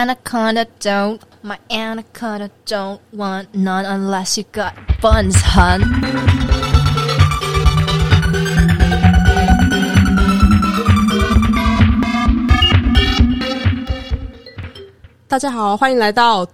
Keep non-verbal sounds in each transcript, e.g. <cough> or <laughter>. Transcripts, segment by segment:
anaconda don't, my anaconda don't want none unless you got buns, hun. 大家好，欢迎来到。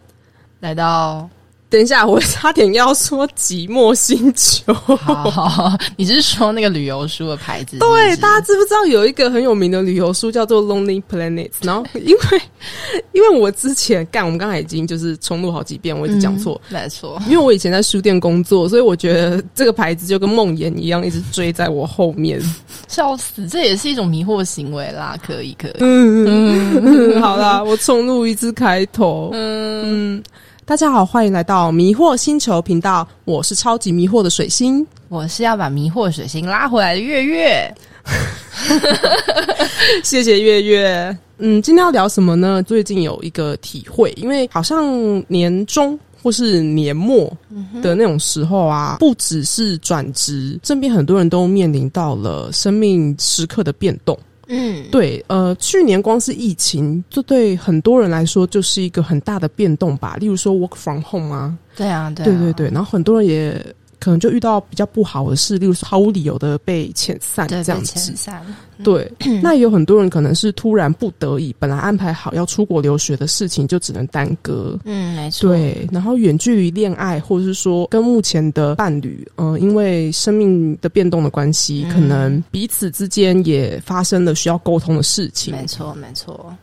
来到， <laughs> 等一下，我差点要说寂寞星球。好，你是说那个旅游书的牌子？对，大家知不知道有一个很有名的旅游书叫做《Lonely Planet》？然后，因为 <laughs> 因为我之前干，我们刚才已经就是重录好几遍，我一直讲错，没错。因为我以前在书店工作，所以我觉得这个牌子就跟梦魇一样，一直追在我后面。<laughs> 笑死，这也是一种迷惑行为啦。可以，可以。嗯嗯，好啦，我重录一次开头。嗯。大家好，欢迎来到迷惑星球频道。我是超级迷惑的水星，我是要把迷惑水星拉回来的月月。<laughs> 谢谢月月。嗯，今天要聊什么呢？最近有一个体会，因为好像年终或是年末的那种时候啊，不只是转职，身边很多人都面临到了生命时刻的变动。嗯，对，呃，去年光是疫情，这对很多人来说就是一个很大的变动吧。例如说 work from home 啊，对啊，对对对，然后很多人也。可能就遇到比较不好的事，例如毫无理由的被遣散这样子。遣散对，<clears throat> 那也有很多人可能是突然不得已，本来安排好要出国留学的事情就只能耽搁。嗯，没错。对，然后远距离恋爱，或者是说跟目前的伴侣，嗯，因为生命的变动的关系，可能彼此之间也发生了需要沟通的事情。没错，没错。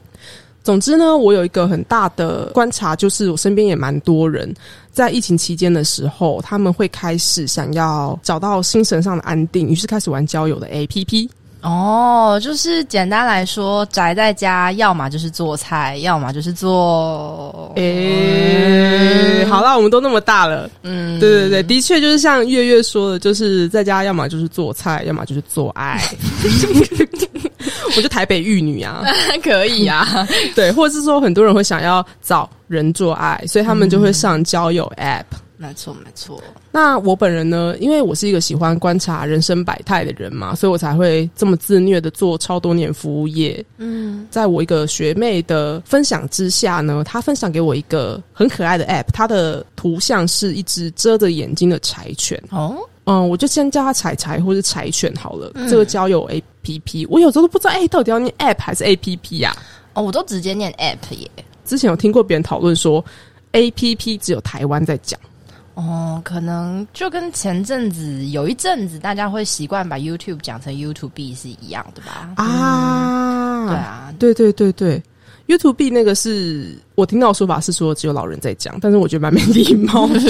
总之呢，我有一个很大的观察，就是我身边也蛮多人在疫情期间的时候，他们会开始想要找到精神上的安定，于是开始玩交友的 A P P。哦，就是简单来说，宅在家，要么就是做菜，要么就是做……诶，好了，我们都那么大了，嗯，对对对，的确就是像月月说的，就是在家，要么就是做菜，要么就是做爱。<laughs> 我就台北玉女啊，<laughs> 可以啊，<laughs> 对，或者是说很多人会想要找人做爱，所以他们就会上交友 App。没错，没错。那我本人呢，因为我是一个喜欢观察人生百态的人嘛，所以我才会这么自虐的做超多年服务业。嗯，在我一个学妹的分享之下呢，她分享给我一个很可爱的 App，它的图像是一只遮着眼睛的柴犬。哦。嗯，我就先叫他柴柴或者柴犬好了。这个交友 A P P，我有时候都不知道，哎，到底要念 App 还是 A P P 呀？哦，我都直接念 App 耶。之前有听过别人讨论说，A P P 只有台湾在讲。哦，可能就跟前阵子有一阵子大家会习惯把 YouTube 讲成 YouTube B 是一样的吧？啊，对啊，对对对对。YouTube 那个是我听到说法是说只有老人在讲，但是我觉得蛮没礼貌的。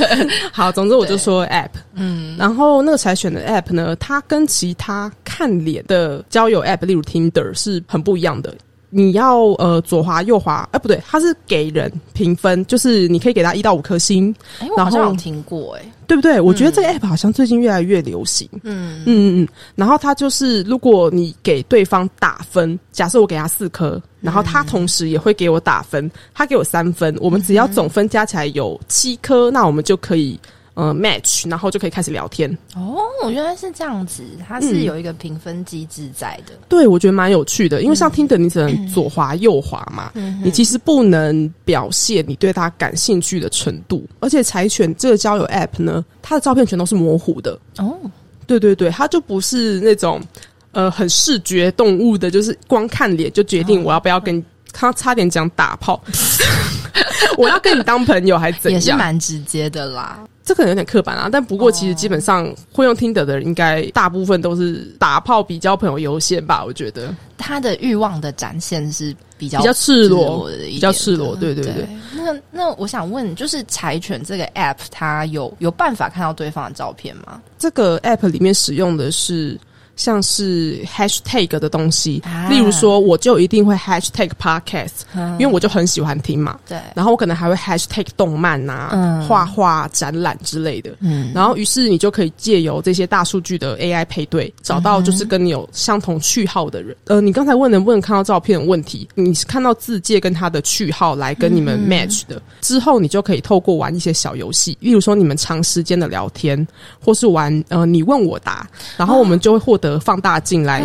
<laughs> 好，总之我就说 App，嗯，然后那个才选的 App 呢，它跟其他看脸的交友 App，例如 Tinder 是很不一样的。你要呃左滑右滑，哎不对，它是给人评分，就是你可以给他一到五颗星。哎，我好像有听过，哎，对不对？我觉得这个 app 好像最近越来越流行。嗯嗯嗯嗯。然后它就是，如果你给对方打分，假设我给他四颗，然后他同时也会给我打分，他给我三分，我们只要总分加起来有七颗，那我们就可以。呃，match，然后就可以开始聊天。哦，原来是这样子，它是有一个评分机制在的。对，我觉得蛮有趣的，因为像听的，你只能左滑右滑嘛，你其实不能表现你对他感兴趣的程度。而且柴犬这个交友 app 呢，它的照片全都是模糊的。哦，对对对，它就不是那种呃很视觉动物的，就是光看脸就决定我要不要跟他差点讲打炮，<laughs> 我要跟你当朋友还是怎样？也是蛮直接的啦。这可能有点刻板啊，但不过其实基本上会用听的的人，应该大部分都是打炮比交朋友优先吧？我觉得他的欲望的展现是比较比较赤裸的，比较赤裸。对对对。那那我想问，就是柴犬这个 app，它有有办法看到对方的照片吗？这个 app 里面使用的是。像是 hashtag 的东西，例如说，我就一定会 hashtag podcast，因为我就很喜欢听嘛。对，然后我可能还会 hashtag 动漫呐、画画、展览之类的。嗯，然后于是你就可以借由这些大数据的 AI 配对，找到就是跟你有相同序号的人。呃，你刚才问能不能看到照片的问题，你是看到字界跟他的序号来跟你们 match 的。之后你就可以透过玩一些小游戏，例如说你们长时间的聊天，或是玩呃你问我答，然后我们就会获。的放大镜来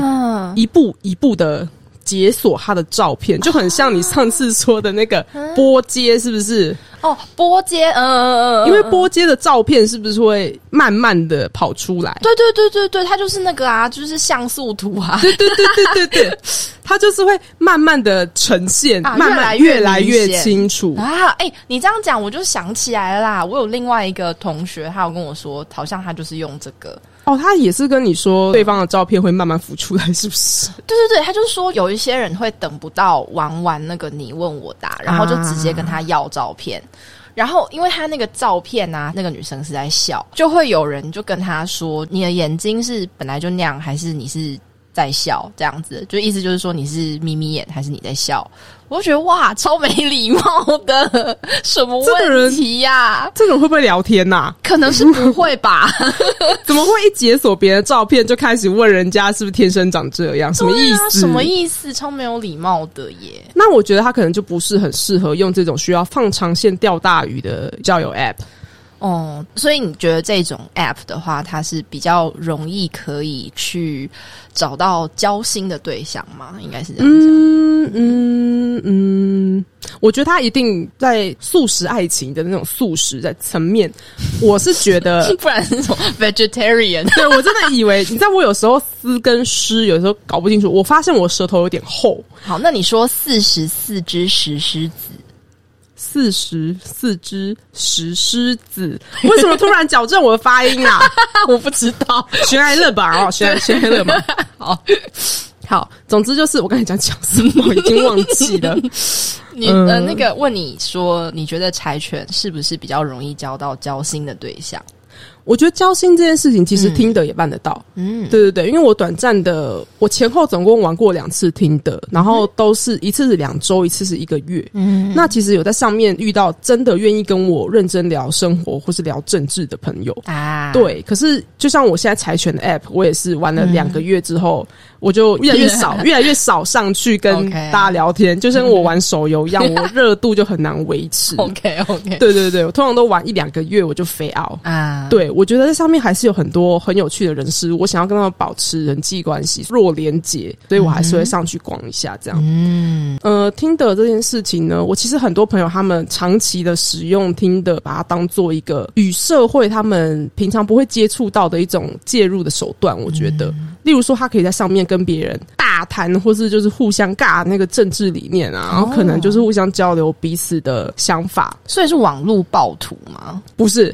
一步一步的解锁他的照片，就很像你上次说的那个波接，是不是？哦，波接，嗯嗯嗯，因为波接的照片是不是会慢慢的跑出来？对对对对对，它就是那个啊，就是像素图啊，对对对对对对，<laughs> 它就是会慢慢的呈现，慢慢越来越清楚啊！哎，你这样讲，我就想起来了啦，我有另外一个同学，他有跟我说，好像他就是用这个。哦，他也是跟你说对方的照片会慢慢浮出来，<laughs> 是不是？对对对，他就是说有一些人会等不到玩完那个你问我答，然后就直接跟他要照片，然后因为他那个照片啊，那个女生是在笑，就会有人就跟他说：“你的眼睛是本来就那样，还是你是？”在笑这样子，就意思就是说你是眯眯眼还是你在笑？我就觉得哇，超没礼貌的，什么问题呀？这种会不会聊天呐？可能是不会吧？<laughs> 怎么会一解锁别人的照片就开始问人家是不是天生长这样？什么意思？什么意思？超没有礼貌的耶！那我觉得他可能就不是很适合用这种需要放长线钓大鱼的交友 App。哦，所以你觉得这种 app 的话，它是比较容易可以去找到交心的对象吗？应该是这样讲。嗯嗯嗯，我觉得他一定在素食爱情的那种素食在层面，我是觉得，<laughs> 不然那种 vegetarian。<laughs> 对我真的以为，你知道我有时候丝跟湿有时候搞不清楚，我发现我舌头有点厚。好，那你说四十四只石狮子。四十四只石狮子，为什么突然矫正我的发音啊？<laughs> 我不知道，悬爱乐吧？哦，悬悬爱乐吧？<laughs> 好好，总之就是我刚才讲讲什么，已经忘记了。<laughs> 你呃，那个问你说，你觉得柴犬是不是比较容易交到交心的对象？我觉得交心这件事情，其实听的也办得到。嗯，对对对，因为我短暂的，我前后总共玩过两次听的，然后都是一次是两周，一次是一个月。嗯，那其实有在上面遇到真的愿意跟我认真聊生活或是聊政治的朋友啊。对，可是就像我现在柴犬的 App，我也是玩了两个月之后。我就 <laughs> 越来越少，越来越少上去跟 <laughs> 大家聊天，就像我玩手游一样，<laughs> 我热度就很难维持。OK OK，对对对，我通常都玩一两个月我就飞 out 啊。对，我觉得在上面还是有很多很有趣的人士，我想要跟他们保持人际关系，弱连接，所以我还是会上去逛一下这样。嗯，呃，听的这件事情呢，我其实很多朋友他们长期的使用听的，把它当做一个与社会他们平常不会接触到的一种介入的手段。我觉得，例如说，他可以在上面。跟别人大谈，或是就是互相尬那个政治理念啊，然后可能就是互相交流彼此的想法，所以是网络暴徒吗？不是，<laughs>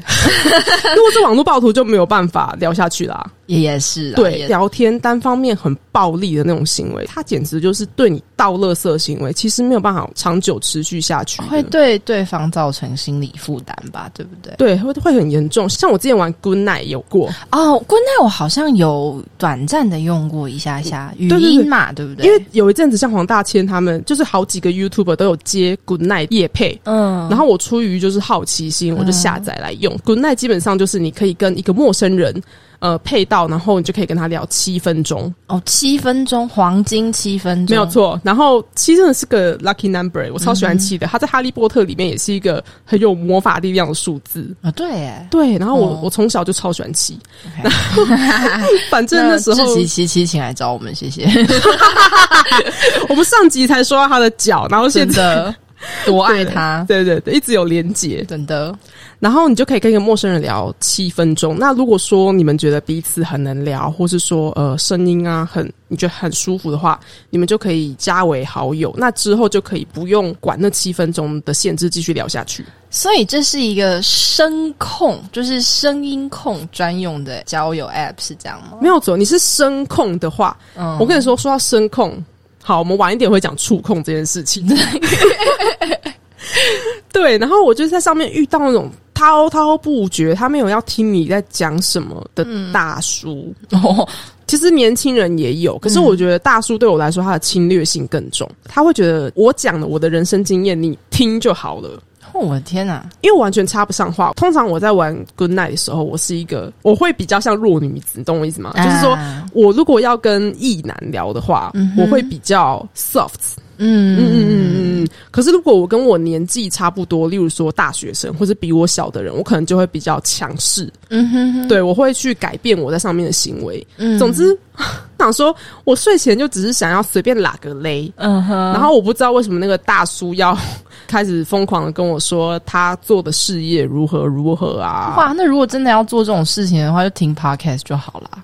如果是网络暴徒就没有办法聊下去啦。也也是对聊天单方面很暴力的那种行为，他简直就是对你倒垃圾行为，其实没有办法长久持续下去，会对对方造成心理负担吧？对不对？对，会会很严重。像我之前玩 Good Night 有过哦，Good Night 我好像有短暂的用过一下下语音嘛，对不对？因为有一阵子像黄大千他们，就是好几个 YouTuber 都有接 Good Night 夜配，嗯，然后我出于就是好奇心，我就下载来用 Good Night，基本上就是你可以跟一个陌生人。呃，配到，然后你就可以跟他聊七分钟哦，七分钟黄金七分钟，没有错。然后七真的是个 lucky number，我超喜欢七的。他在哈利波特里面也是一个很有魔法力量的数字啊，对，对。然后我我从小就超喜欢七，<laughs> 反正那时候七七七，请来找我们，谢谢。<laughs> 我们上集才说到他的脚，然后现在。多爱他，<laughs> 对对对，一直有连结，真的。然后你就可以跟一个陌生人聊七分钟。那如果说你们觉得彼此很能聊，或是说呃声音啊很你觉得很舒服的话，你们就可以加为好友。那之后就可以不用管那七分钟的限制，继续聊下去。所以这是一个声控，就是声音控专用的交友 App 是这样吗？没有错，你是声控的话，嗯，我跟你说，说到声控。好，我们晚一点会讲触控这件事情。<laughs> <laughs> 对，然后我就在上面遇到那种滔滔不绝，他没有要听你在讲什么的大叔。哦，其实年轻人也有，可是我觉得大叔对我来说，他的侵略性更重。他会觉得我讲的我的人生经验，你听就好了。我的天哪！因为完全插不上话。通常我在玩 Good Night 的时候，我是一个我会比较像弱女子，你懂我意思吗？就是说我如果要跟异男聊的话，我会比较 soft。嗯嗯嗯。可是如果我跟我年纪差不多，例如说大学生或者比我小的人，我可能就会比较强势。嗯哼，对我会去改变我在上面的行为。嗯，总之 <laughs> 想说，我睡前就只是想要随便拉个勒。嗯哼，然后我不知道为什么那个大叔要开始疯狂的跟我说他做的事业如何如何啊。哇，那如果真的要做这种事情的话，就听 podcast 就好了。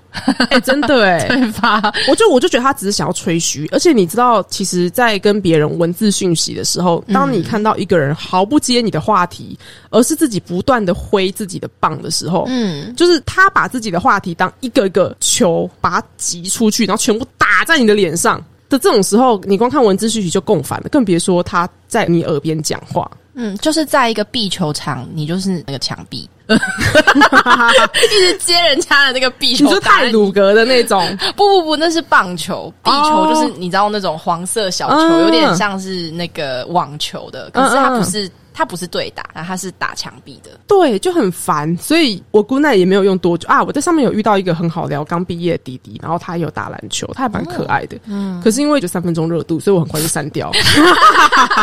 哎，真的哎，<laughs> 对吧？我就我就觉得他只是想要吹嘘，而且你知道，其实，在跟别人文字讯息的时候，当你看到一个人毫不接你的话题，而是自己不断的挥自己的棒的时候，嗯，就是他把自己的话题当一个一个球，把它挤出去，然后全部打在你的脸上的这种时候，你光看文字讯息就共烦了，更别说他在你耳边讲话。嗯，就是在一个壁球场，你就是那个墙壁。<laughs> 一直接人家的那个壁球，你是泰鲁格的那种？<laughs> 不不不，那是棒球，壁球就是你知道那种黄色小球，有点像是那个网球的，可是它不是。他不是对打，然后他是打墙壁的，对，就很烦。所以我姑奶也没有用多久啊。我在上面有遇到一个很好聊、刚毕业的弟弟，然后他有打篮球，他还蛮可爱的。嗯，可是因为就三分钟热度，所以我很快就删掉。<laughs>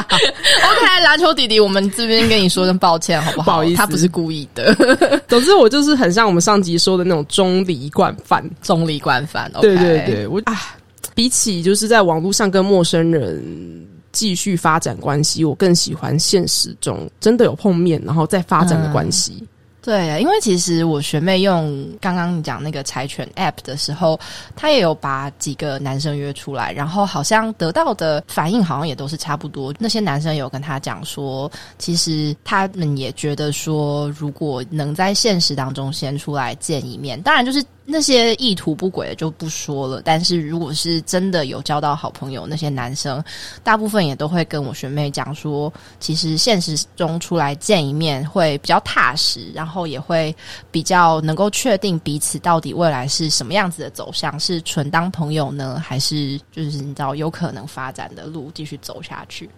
OK，篮球弟弟，我们这边跟你说声抱歉，好不好？不好意思，他不是故意的。总之，我就是很像我们上集说的那种中离惯犯，中离惯犯。对对对，我啊，比起就是在网络上跟陌生人。继续发展关系，我更喜欢现实中真的有碰面，然后再发展的关系。对，因为其实我学妹用刚刚你讲那个柴犬 App 的时候，她也有把几个男生约出来，然后好像得到的反应好像也都是差不多。那些男生有跟她讲说，其实他们也觉得说，如果能在现实当中先出来见一面，当然就是。那些意图不轨的就不说了，但是如果是真的有交到好朋友，那些男生大部分也都会跟我学妹讲说，其实现实中出来见一面会比较踏实，然后也会比较能够确定彼此到底未来是什么样子的走向，是纯当朋友呢，还是就是你知道有可能发展的路继续走下去。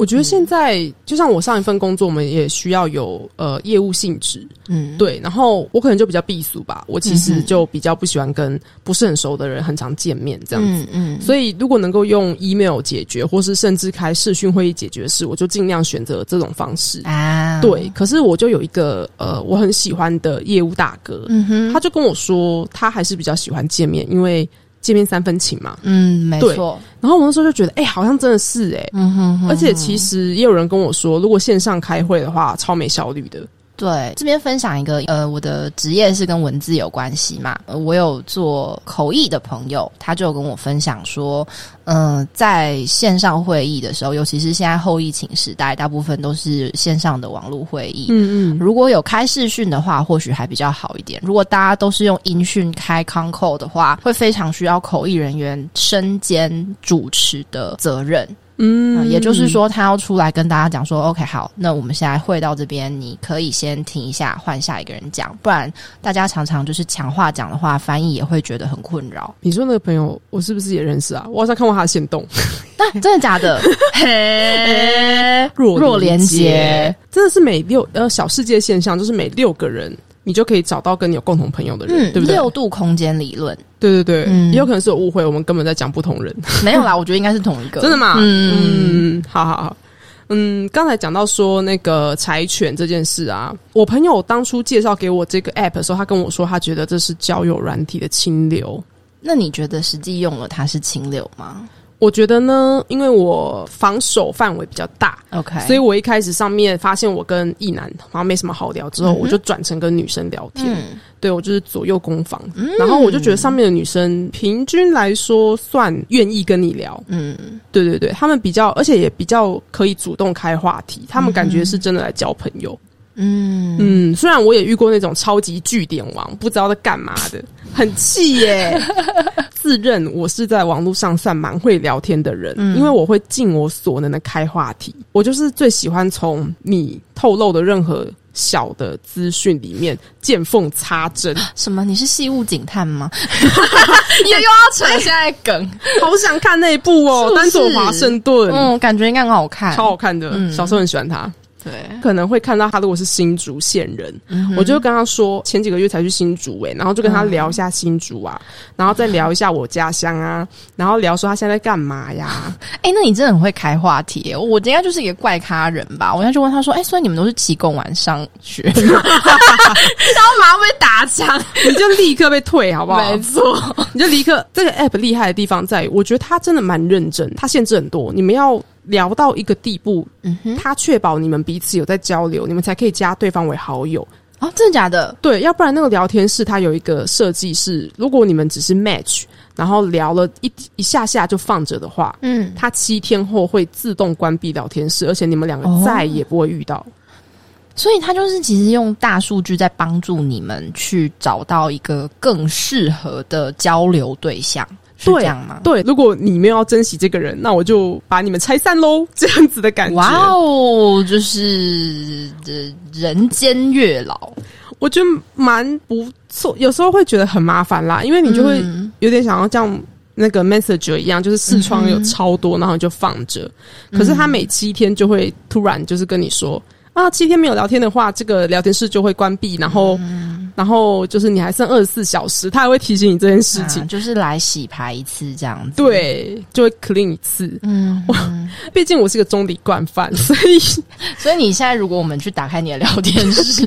我觉得现在就像我上一份工作，我们也需要有呃业务性质，嗯，对。然后我可能就比较避俗吧，我其实就比较不喜欢跟不是很熟的人很常见面这样子，嗯。所以如果能够用 email 解决，或是甚至开视讯会议解决事，我就尽量选择这种方式啊。对，可是我就有一个呃我很喜欢的业务大哥，嗯哼，他就跟我说，他还是比较喜欢见面，因为。见面三分情嘛，嗯，没错。然后我那时候就觉得，哎，好像真的是哎，嗯哼。而且其实也有人跟我说，如果线上开会的话，超没效率的。对，这边分享一个，呃，我的职业是跟文字有关系嘛，我有做口译的朋友，他就跟我分享说，嗯，在线上会议的时候，尤其是现在后疫情时代，大部分都是线上的网络会议，嗯嗯，如果有开视讯的话，或许还比较好一点。如果大家都是用音讯开 Concall 的话，会非常需要口译人员身兼主持的责任。嗯，也就是说，他要出来跟大家讲说，OK，好，那我们现在会到这边，你可以先停一下，换下一个人讲，不然大家常常就是强化讲的话，翻译也会觉得很困扰。你说那个朋友，我是不是也认识啊？我好像看过他的行动，<laughs> 那真的假的？<laughs> 嘿若若连接，真的是每六呃小世界现象，就是每六个人。你就可以找到跟你有共同朋友的人，对不对？六度空间理论，对对对，也有可能是有误会，我们根本在讲不同人。没有啦，我觉得应该是同一个。真的吗？嗯，好好好。嗯，刚才讲到说那个柴犬这件事啊，我朋友当初介绍给我这个 app 的时候，他跟我说他觉得这是交友软体的清流。那你觉得实际用了它是清流吗？我觉得呢，因为我防守范围比较大，OK，所以我一开始上面发现我跟异男好像没什么好聊，之后我就转成跟女生聊天，对我就是左右攻防，然后我就觉得上面的女生平均来说算愿意跟你聊，嗯，对对对，他们比较，而且也比较可以主动开话题，他们感觉是真的来交朋友。嗯嗯，虽然我也遇过那种超级据点王，不知道在干嘛的，很气耶。<laughs> 自认我是在网络上算蛮会聊天的人，因为我会尽我所能的开话题。我就是最喜欢从你透露的任何小的资讯里面见缝插针。什么？你是细物警探吗？<laughs> 又又要扯现在梗，<laughs> 好想看那一部哦，《丹佐华盛顿》。嗯，感觉应该很好看，超好看的。小时候很喜欢他。对，可能会看到他如果是新竹县人，嗯我就跟他说前几个月才去新竹诶、然后就跟他聊一下新竹啊，然后再聊一下我家乡啊，然后聊说他现在在干嘛呀？<laughs> 哎、那你真的很会开话题耶！我应该就是一个怪咖人吧？我应该就问他说：“哎、所以你们都是期工晚上学吗？”然后马上被打枪，你就立刻被退好不好？没错，你就立刻这个 app 厉害的地方在于，我觉得他真的蛮认真，他限制很多，你们要聊到一个地步，嗯哼，他确保你们彼此有在交流，你们才可以加对方为好友。哦，真的假的？对，要不然那个聊天室它有一个设计是，如果你们只是 match，然后聊了一一下下就放着的话，嗯，它七天后会自动关闭聊天室，而且你们两个哦再也不会遇到。所以他就是其实用大数据在帮助你们去找到一个更适合的交流对象，是对这样吗？对，如果你没有要珍惜这个人，那我就把你们拆散喽，<laughs> 这样子的感觉。哇哦，就是呃人间月老，我觉得蛮不错，有时候会觉得很麻烦啦，因为你就会嗯有点想要像那个 Messenger 一样，就是视窗有超多，然后就放着。可是他每七天就会突然就是跟你说啊，七天没有聊天的话，这个聊天室就会关闭，然后、然后就是你还剩二十四小时，他还会提醒你这件事情。啊就是来洗牌一次这样子。，对，就会 clean 一次。嗯，<laughs> 毕竟我是个中底惯犯，<laughs> 所以所以你现在如果我们去打开你的聊天室，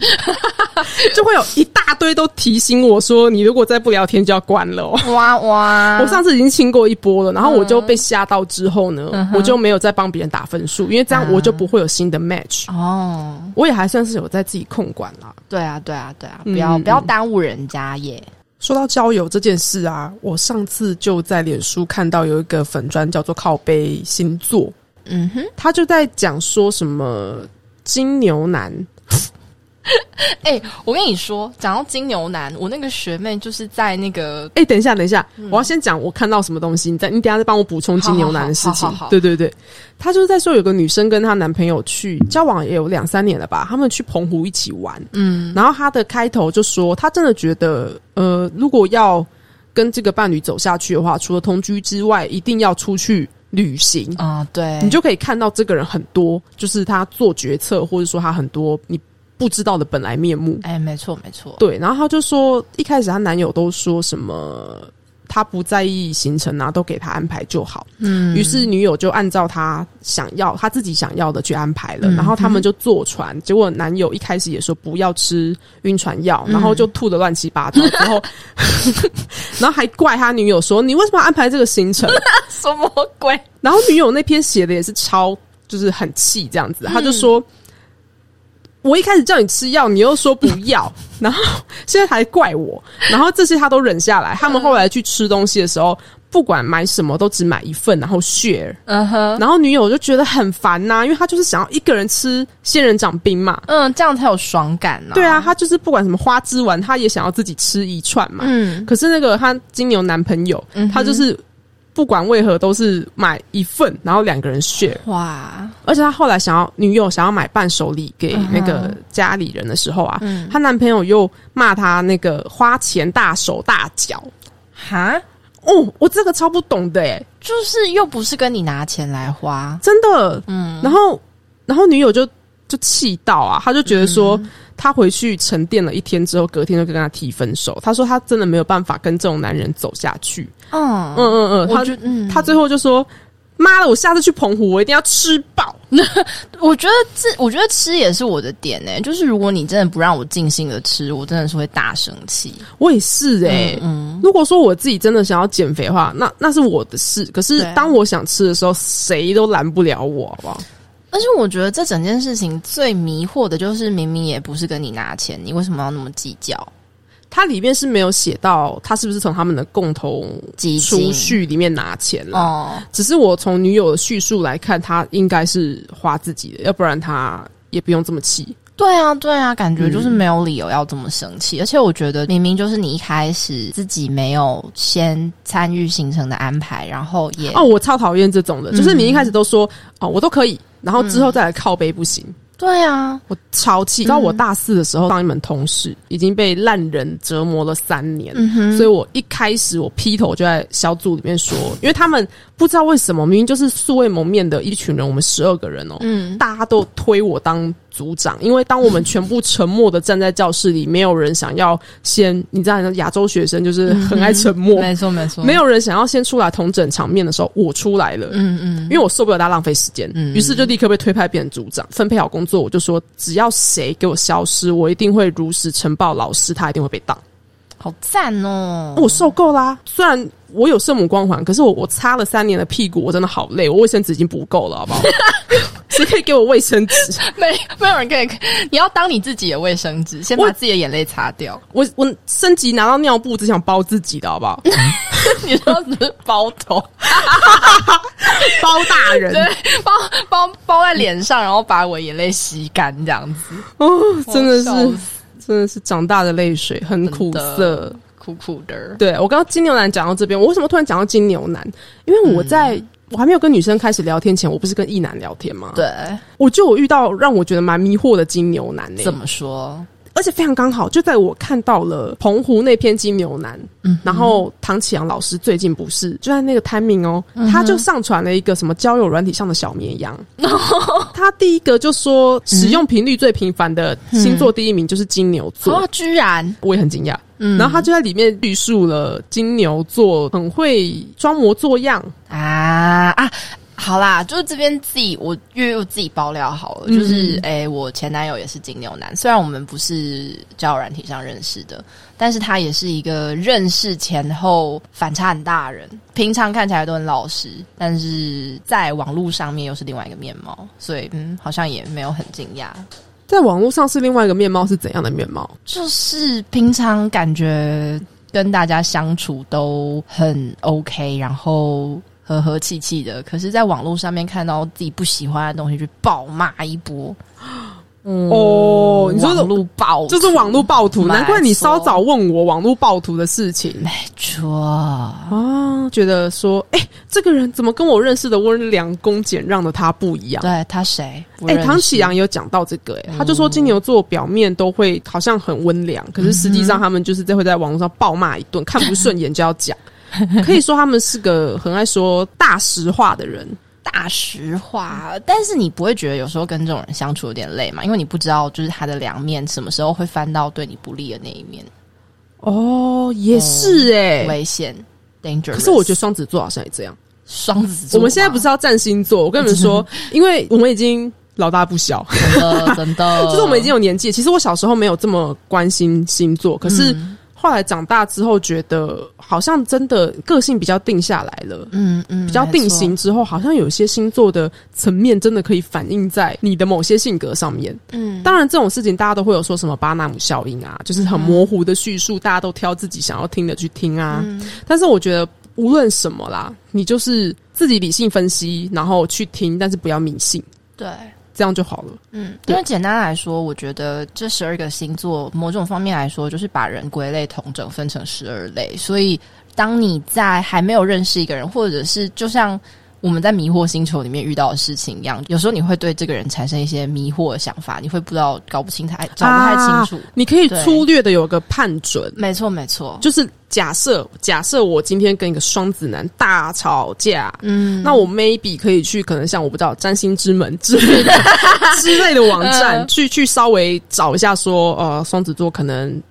<laughs> 就会有一大堆都提醒我说，你如果再不聊天就要关了、哦。哇哇，我上次已经清过一波了，然后我就被吓到之后呢，嗯我就没有再帮别人打分数，因为这样我就不会有新的 match。哦，我也还算是有在自己控管啦。对啊，对啊，对啊，嗯不要嗯不要耽误人家耶。说到交友这件事啊，我上次就在脸书看到有一个粉砖叫做靠背星座，嗯哼，他就在讲说什么金牛男，<laughs> 哎、我跟你说，讲到金牛男，我那个学妹就是在那个哎、等一下，等一下，嗯。我要先讲我看到什么东西，你再你等一下再帮我补充金牛男的事情。好好好好。对对对，他就是在说有个女生跟她男朋友去交往也有两三年了吧，他们去澎湖一起玩，嗯。然后他的开头就说，他真的觉得，呃，如果要跟这个伴侣走下去的话，除了同居之外，一定要出去旅行。啊、对，你就可以看到这个人很多，就是他做决策，或者说他很多你不知道的本来面目。哎、没错没错，对，然后他就说，一开始她男友都说什么，他不在意行程啊，都给他安排就好。嗯于是女友就按照他想要，他自己想要的去安排了。嗯然后他们就坐船，结果男友一开始也说不要吃晕船药，嗯然后就吐的乱七八糟。<laughs> 然后，<laughs> 然后还怪他女友说：“你为什么要安排这个行程 <laughs> 什么鬼？？”然后女友那篇写的也是超，就是很气这样子，他就说。我一开始叫你吃药，你又说不要，<laughs> 然后现在还怪我，然后这些他都忍下来。他们后来去吃东西的时候，不管买什么都只买一份，然后 share。嗯哼，然后女友就觉得很烦呐、因为她就是想要一个人吃仙人掌冰嘛。嗯，这样才有爽感呢、对啊，，她就是不管什么花枝丸，她也想要自己吃一串嘛。嗯可是那个她金牛男朋友，他就是不管为何都是买一份，然后两个人 share。哇，而且他后来想要女友想要买伴手礼给那个家里人的时候啊，嗯她男朋友又骂她那个花钱大手大脚。哈，哦，我这个超不懂的诶，就是又不是跟你拿钱来花，真的。嗯，然后，然后女友就就气到啊，他就觉得说，嗯她回去沉淀了一天之后，隔天就跟他提分手。他说他真的没有办法跟这种男人走下去。嗯嗯嗯嗯，我她觉嗯，她最后就说：“妈的，我下次去澎湖，我一定要吃饱。<laughs> 我觉得这，我觉得吃也是我的点呢、就是如果你真的不让我尽兴的吃，我真的是会大生气。”我也是诶。嗯，如果说我自己真的想要减肥的话，那那是我的事。可是当我想吃的时候，谁都拦不了我，好不好？而且我觉得这整件事情最迷惑的就是，明明也不是跟你拿钱，你为什么要那么计较？它里面是没有写到他是不是从他们的共同基金储蓄里面拿钱了。哦，只是我从女友的叙述来看，他应该是花自己的，要不然他也不用这么气。对啊，对啊，感觉就是没有理由要这么生气。而且我觉得明明就是你一开始自己没有先参与行程的安排，然后也哦，我超讨厌这种的，嗯就是你一开始都说哦我都可以，然后之后再来靠背不行。对啊，我超气！你知道我大四的时候，当一门同事已经被烂人折磨了三年，嗯，所以我一开始我劈头就在小组里面说，因为他们不知道为什么，明明就是素未谋面的一群人，我们十二个人哦，嗯大家都推我当组长，因为当我们全部沉默的站在教室里，没有人想要先，你知道，亚洲学生就是很爱沉默，没错没错，没有人想要先出来同整场面的时候，我出来了，嗯嗯，因为我受不了大家浪费时间，于是就立刻被推派变成组长，分配好工作，我就说，只要谁给我消失，我一定会如实呈报老师，他一定会被当。好赞哦！我受够啦。虽然我有圣母光环，可是我我擦了三年的屁股，我真的好累。我卫生纸已经不够了，好不好？<laughs> 谁可以给我卫生纸？没没有人可以。你要当你自己的卫生纸，先把自己的眼泪擦掉。我我升级拿到尿布，只想包自己的，好不好？<laughs> 你说是包头，<laughs> 包大人，对，包包包在脸上，然后把我眼泪吸干，这样子。哦，真的是。真的是长大的泪水，很苦涩，苦苦的。对我刚刚金牛男讲到这边，我为什么突然讲到金牛男？因为我在我还没有跟女生开始聊天前，我不是跟异男聊天吗？对，我就有遇到让我觉得蛮迷惑的金牛男。怎么说？而且非常刚好，就在我看到了澎湖那篇金牛男，嗯，然后唐启阳老师最近不是就在那个 timing 哦，他就上传了一个什么交友软体上的小绵羊，<laughs> 他第一个就说使用频率最频繁的星座第一名就是金牛座，哇居然。我也很惊讶，嗯，然后他就在里面叙述了金牛座很会装模作样。啊啊。好啦，就是这边自己我又又自己爆料好了，就是诶，我前男友也是金牛男，虽然我们不是交友软体上认识的，但是他也是一个认识前后反差很大的人。平常看起来都很老实，但是在网络上面又是另外一个面貌，所以嗯，好像也没有很惊讶。在网络上是另外一个面貌是怎样的面貌？就是平常感觉跟大家相处都很 OK，然后。和和气气的，可是，在网络上面看到自己不喜欢的东西，去暴骂一波。哦，你说网络暴就是网络暴徒，难怪你稍早问我网络暴徒的事情。没错啊，觉得说，哎，这个人怎么跟我认识的温良恭俭让的他不一样？对他谁？哎，唐启阳有讲到这个，哎，他就说金牛座表面都会好像很温良，可是实际上他们就是在会在网络上暴骂一顿，看不顺眼就要讲。<laughs> 可以说他们是个很爱说大实话的人，大实话。但是你不会觉得有时候跟这种人相处有点累嘛？因为你不知道就是他的两面什么时候会翻到对你不利的那一面。哦，也是哎，危险，danger。可是我觉得双子座好像也这样。双子座，我们现在不是要占星座？我跟你们说，<laughs> 因为我们已经老大不小，真的，真的，<laughs> 就是我们已经有年纪。其实我小时候没有这么关心星座，可是。后来长大之后，觉得好像真的个性比较定下来了，嗯嗯，比较定型之后，好像有些星座的层面真的可以反映在你的某些性格上面。嗯，当然这种事情大家都会有说什么巴纳姆效应啊，就是很模糊的叙述，大家都挑自己想要听的去听啊。但是我觉得无论什么啦，你就是自己理性分析，然后去听，但是不要迷信。对。这样就好了。嗯，因为简单来说，我觉得这十二个星座，某种方面来说，就是把人归类同整，分成十二类。所以，当你在还没有认识一个人，或者是就像。我们在迷惑星球里面遇到的事情一样，有时候你会对这个人产生一些迷惑的想法，你会不知道搞不清他，找不太清楚。你可以粗略的有个判准，没错没错，就是假设假设我今天跟一个双子男大吵架，嗯，那我 maybe 可以去可能像我不知道占星之门之类的 <laughs> 之类的网站去去稍微找一下，说呃双子座可能。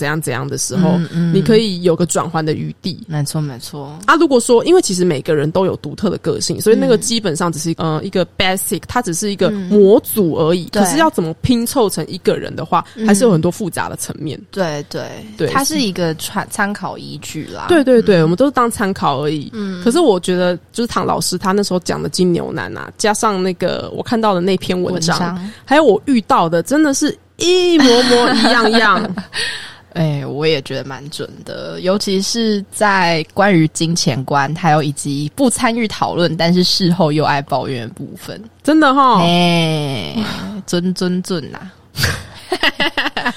怎样怎样的时候，你可以有个转换的余地。没错，没错。啊，如果说，因为其实每个人都有独特的个性，所以那个基本上只是呃一个 basic，它只是一个模组而已。可是要怎么拼凑成一个人的话，还是有很多复杂的层面。对对对，它是一个参参考依据啦。对对对，我们都是当参考而已。嗯。可是我觉得，就是唐老师他那时候讲的金牛男啊，加上那个我看到的那篇文章，还有我遇到的，真的是一模模一样样。<laughs> 哎，我也觉得蛮准的，尤其是在关于金钱观，还有以及不参与讨论，但是事后又爱抱怨的部分，真的哈，哎，尊尊尊呐！<laughs>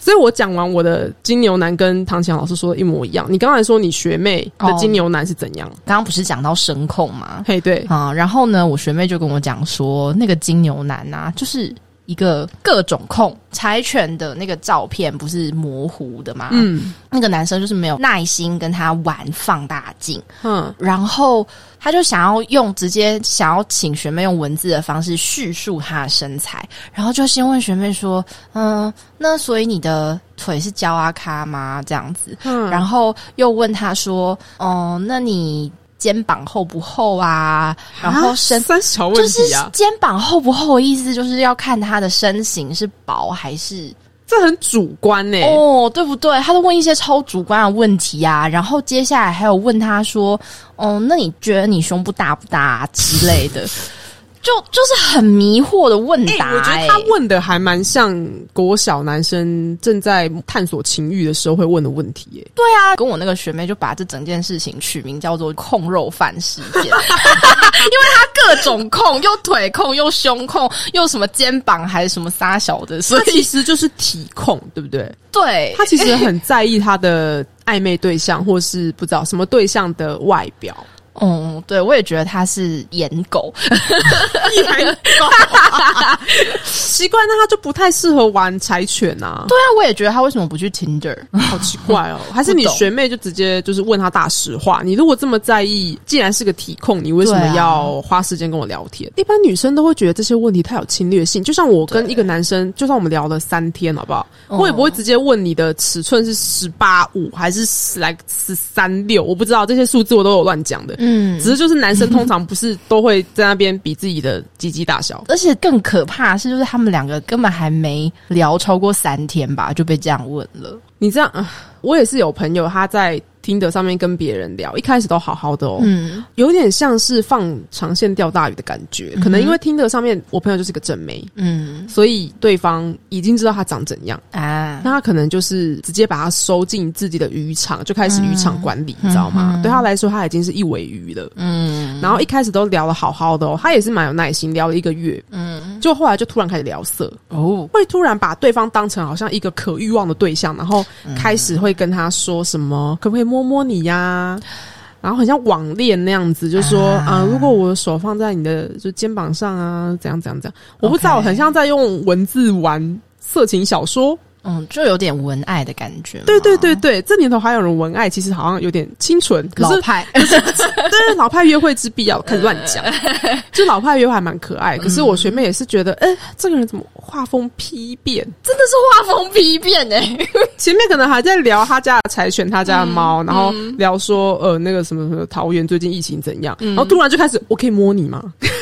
所以我讲完我的金牛男跟唐强老师说的一模一样。你刚才说你学妹的金牛男是怎样？刚刚不是讲到声控吗？嘿，对啊，然后呢，我学妹就跟我讲说，那个金牛男啊，就是。一个各种控柴犬的那个照片不是模糊的吗？嗯，那个男生就是没有耐心跟他玩放大镜，嗯，然后他就想要用直接想要请学妹用文字的方式叙述他的身材，然后就先问学妹说，嗯，那所以你的腿是焦阿卡吗？这样子，嗯，然后又问他说，哦，那你。肩膀厚不厚啊？然后身三小问题啊，肩膀厚不厚？意思就是要看他的身形是薄还是？这很主观呢。哦，对不对？他都问一些超主观的问题啊。然后接下来还有问他说：“哦，那你觉得你胸部大不大之类的？”就就是很迷惑的问答，我觉得他问的还蛮像国小男生正在探索情欲的时候会问的问题。耶。对啊，跟我那个学妹就把这整件事情取名叫做“控肉饭事件”，<laughs> 因为他各种控，又腿控，又胸控，又什么肩膀还是什么撒小的，所以其实就是体控，对不对？对，他其实很在意他的暧昧对象或是不知道什么对象的外表。哦，对，我也觉得他是颜狗，<laughs> 颜狗，<laughs> 奇怪，那他就不太适合玩柴犬啊。对啊，我也觉得他为什么不去 Tinder？<laughs> 好奇怪哦，还是你学妹就直接就是问他大实话？你如果这么在意，既然是个体控，你为什么要花时间跟我聊天？一般女生都会觉得这些问题太有侵略性。就像我跟一个男生，就算我们聊了三天，好不好？我也不会直接问你的尺寸是十八五还是十来十三六，我不知道这些数字我都有乱讲的。嗯，只是就是男生通常不是都会在那边比自己的鸡鸡大小，而且更可怕是，就是他们两个根本还没聊超过三天吧，就被这样问了。你这样，我也是有朋友他在。听得上面跟别人聊，一开始都好好的哦，嗯，有点像是放长线钓大鱼的感觉。可能因为听得上面，我朋友就是个正妹，嗯，所以对方已经知道他长怎样啊，那他可能就是直接把他收进自己的渔场，就开始渔场管理，你知道吗？对他来说，他已经是一尾鱼了，嗯。然后一开始都聊的好好的哦，他也是蛮有耐心，聊了一个月，嗯，就后来就突然开始聊色哦，会突然把对方当成好像一个可欲望的对象，然后开始会跟他说什么，可不可以？摸摸你呀，然后很像网恋那样子，就说啊，如果我的手放在你的就肩膀上啊，怎样怎样怎样，我不知道，很像在用文字玩色情小说。嗯，就有点文爱的感觉。对对对对，这年头还有人文爱，其实好像有点清纯。老派，对老派约会之必要，开始乱讲。<laughs> 就老派约会还蛮可爱，可是我学妹也是觉得，哎，这个人怎么画风批变？真的是画风批变哎！<laughs> 前面可能还在聊他家的柴犬，他家的猫，然后聊说，呃，那个什么什么桃园最近疫情怎样，然后突然就开始，我可以摸你吗？<laughs> 不是，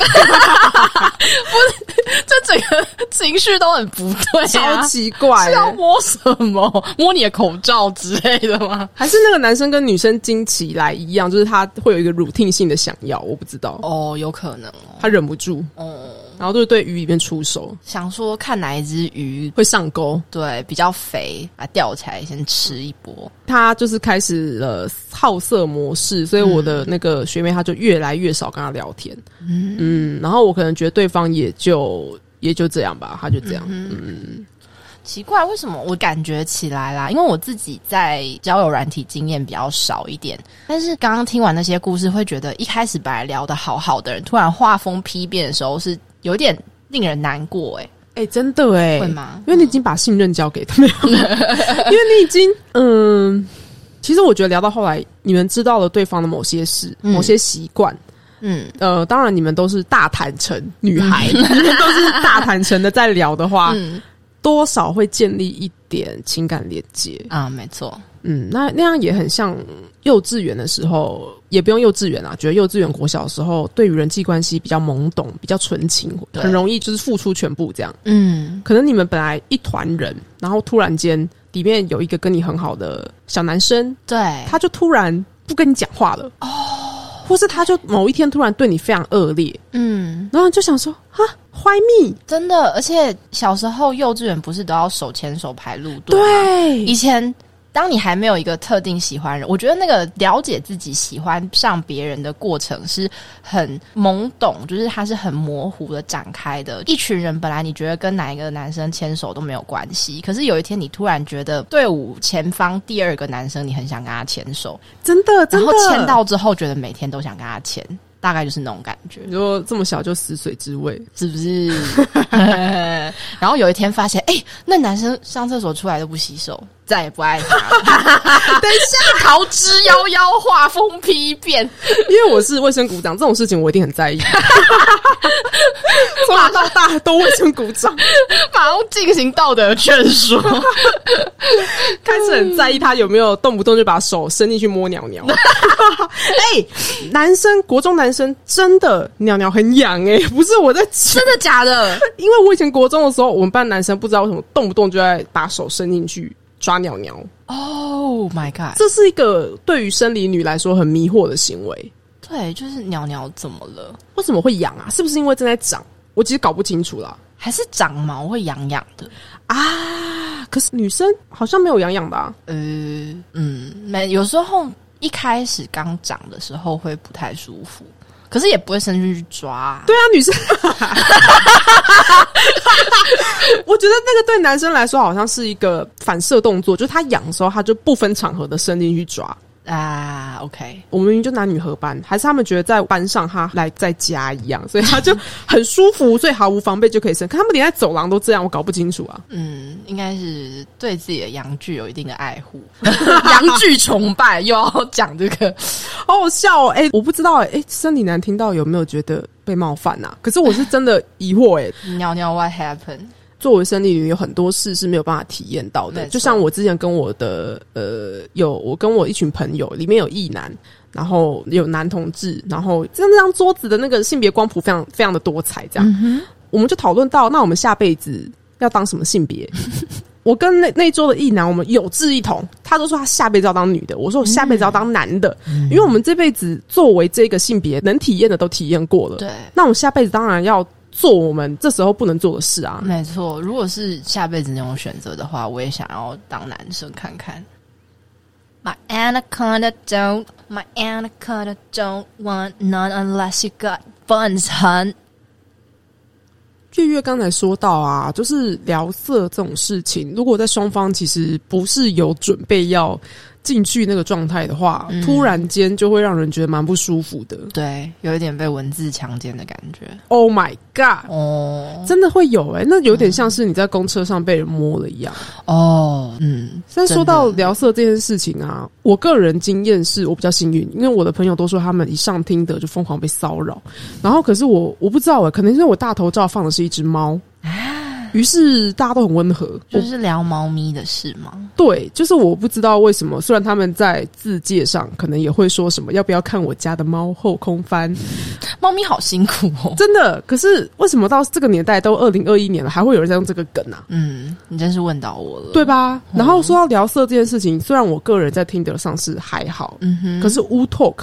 这整个情绪都很不对，超奇怪。摸什么？摸你的口罩之类的吗？<laughs> 还是那个男生跟女生惊起来一样，就是他会有一个 routine 性的想要？我不知道哦，有可能哦，他忍不住哦，然后就是对鱼里面出手，想说看哪一只鱼会上钩，对，比较肥，把它钓起来先吃一波。他就是开始了好色模式，所以我的那个学妹她就越来越少跟他聊天，嗯嗯，然后我可能觉得对方也就也就这样吧，他就这样，嗯。奇怪，为什么我感觉起来啦？因为我自己在交友软体经验比较少一点，但是刚刚听完那些故事，会觉得一开始本来聊的好好的人，突然画风批变的时候，是有点令人难过。哎哎，真的哎，会吗？因为你已经把信任交给他们，因为你已经嗯，其实我觉得聊到后来，你们知道了对方的某些事、某些习惯，嗯呃，当然你们都是大坦诚女孩，<laughs> 你们都是大坦诚的在聊的话。多少会建立一点情感连接。啊，没错，嗯，那那样也很像幼稚园的时候，也不用幼稚园啊，觉得幼稚园国小的时候，对于人际关系比较懵懂，比较纯情，很容易就是付出全部这样。嗯，可能你们本来一团人，然后突然间里面有一个跟你很好的小男生，对，他就突然不跟你讲话了哦。或是他就某一天突然对你非常恶劣，嗯，然后就想说啊，坏蜜，真的，而且小时候幼稚园不是都要手牵手排路队对，以前。当你还没有一个特定喜欢人，我觉得那个了解自己喜欢上别人的过程是很懵懂，就是它是很模糊的展开的。一群人本来你觉得跟哪一个男生牵手都没有关系，可是有一天你突然觉得队伍前方第二个男生你很想跟他牵手，真的，然后牵到之后觉得每天都想跟他牵。大概就是那种感觉，你说这么小就死水之味，是不是？<laughs> <laughs> 然后有一天发现，哎、那男生上厕所出来都不洗手，再也不爱他了。<laughs> 等一下，逃之夭夭，画风批变，因为我是卫生股长，这种事情我一定很在意。<laughs> 从小到大都卫生股长，马上进行道德劝说。<laughs> 开始很在意他有没有动不动就把手伸进去摸鸟鸟。哎、男生国中男生真的鸟鸟很痒哎、不是我在真的假的？因为我以前国中的时候，我们班男生不知道为什么动不动就在把手伸进去抓鸟鸟，Oh my god！这是一个对于生理女来说很迷惑的行为。对，就是鸟鸟怎么了？为什么会痒啊？是不是因为正在长？我其实搞不清楚啦。还是长毛会痒痒的？啊，可是女生好像没有痒痒的啊。呃，嗯，没，有时候一开始刚长的时候会不太舒服，可是也不会伸进去抓、啊。对啊，女生，<laughs> 我觉得那个对男生来说好像是一个反射动作，就是他痒的时候，他就不分场合的伸进去抓。啊，OK，我们明明就男女合班，还是他们觉得在班上他来在家一样，所以他就很舒服，所以毫无防备就可以生。可他们连在走廊都这样，我搞不清楚啊。<laughs> 嗯，应该是对自己的阳具有一定的爱护，阳具崇拜又要讲这个，好好笑哦！哎、我不知道哎、哎、生理男听到有没有觉得被冒犯呐、可是我是真的疑惑哎、<laughs> 尿尿 What happened？作为生理女，有很多事是没有办法体验到的。就像我之前跟我的呃，有我跟我一群朋友，里面有异男，然后有男同志，然后这那张桌子的那个性别光谱非常非常的多彩，这样，我们就讨论到，那我们下辈子要当什么性别？<laughs> 我跟那那桌的异男，我们有志一同，他都说他下辈子要当女的，我说我下辈子要当男的，因为我们这辈子作为这个性别能体验的都体验过了，对，那我们下辈子当然要做我们这时候不能做的事啊。没错。如果是下辈子那种选择的话，我也想要当男生看看。My anaconda don't, my anaconda don't want none unless you got buns, hun. 月月刚才说到啊，就是聊色这种事情，如果在双方其实不是有准备要进去那个状态的话，嗯突然间就会让人觉得蛮不舒服的。对，有一点被文字强奸的感觉。Oh my god！哦真的会有哎、那有点像是你在公车上被人摸了一样。哦，嗯，但说到聊色这件事情啊，我个人经验是我比较幸运，因为我的朋友都说他们一上听的就疯狂被骚扰，然后可是我我不知道哎、可能是我大头照放的是一只猫，于是大家都很温和，就是聊猫咪的事吗？对，就是我不知道为什么，虽然他们在字界上可能也会说什么要不要看我家的猫后空翻，<laughs> 猫咪好辛苦哦。真的，可是为什么到这个年代都二零二一年了，还会有人在用这个梗啊？嗯，你真是问到我了。对吧？然后说到聊色这件事情，虽然我个人在听得上是还好，嗯哼，可是乌 talk，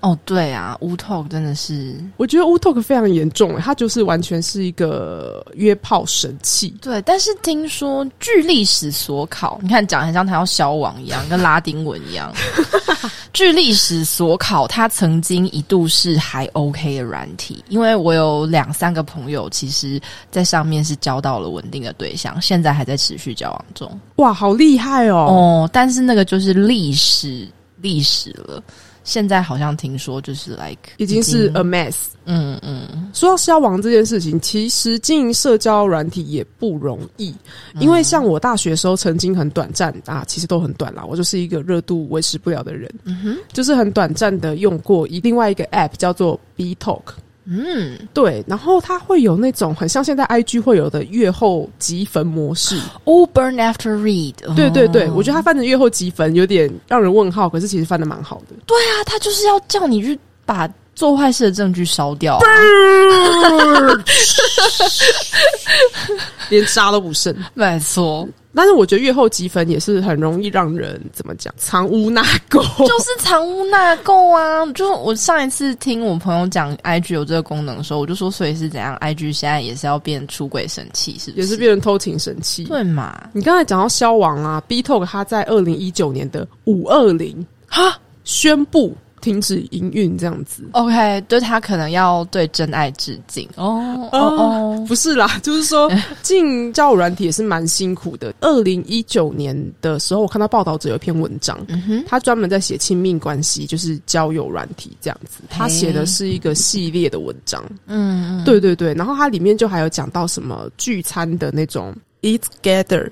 哦，对啊，乌透真的是我觉得乌 talk 非常严重、欸，它就是完全是一个约炮神器。对，但是听说据历史所考，你看讲很像他要消亡一样，跟拉丁文一样。<laughs> 据历史所考，它曾经一度是还 OK 的软体，因为我有两三个朋友，其实在上面是交到了稳定的对象，现在还在持续交往中。哇，好厉害哦！哦，但是那个就是历史历史了，现在好像听说就是 like 已经是 a mess。嗯嗯。说到消亡这件事情，其实经营社交软体也不容易，因为像我大学的时候曾经很短暂啊，其实都很短啦，我就是一个热度维持不了的人，嗯哼。就是很短暂的用过一另外一个 app 叫做 B Talk，嗯，对，然后它会有那种很像现在 IG 会有的月后积分模式，，All，burn after read，对对对，哦我觉得它翻成月后积分有点让人问号，可是其实翻的蛮好的。对啊，他就是要叫你去把做坏事的证据烧掉、啊。<laughs> 连渣都不剩。没错，但是我觉得月后积分也是很容易让人怎么讲藏污纳垢，就是藏污纳垢啊！就我上一次听我朋友讲 IG 有这个功能的时候，我就说，所以是怎样？IG 现在也是要变出轨神器，是不是？也是变成偷情神器。对嘛？你刚才讲到消亡啊，B Talk 他在二零一九年的五二零哈，宣布停止营运这样子。OK，对他可能要对真爱致敬哦哦哦，不是啦，就是说 <laughs> 进交友软体也是蛮辛苦的。二零一九年的时候，我看到报道者有一篇文章，嗯哼，他专门在写亲密关系，就是交友软体这样子。他写的是一个系列的文章，嗯，对对对。然后它里面就还有讲到什么聚餐的那种 eat together，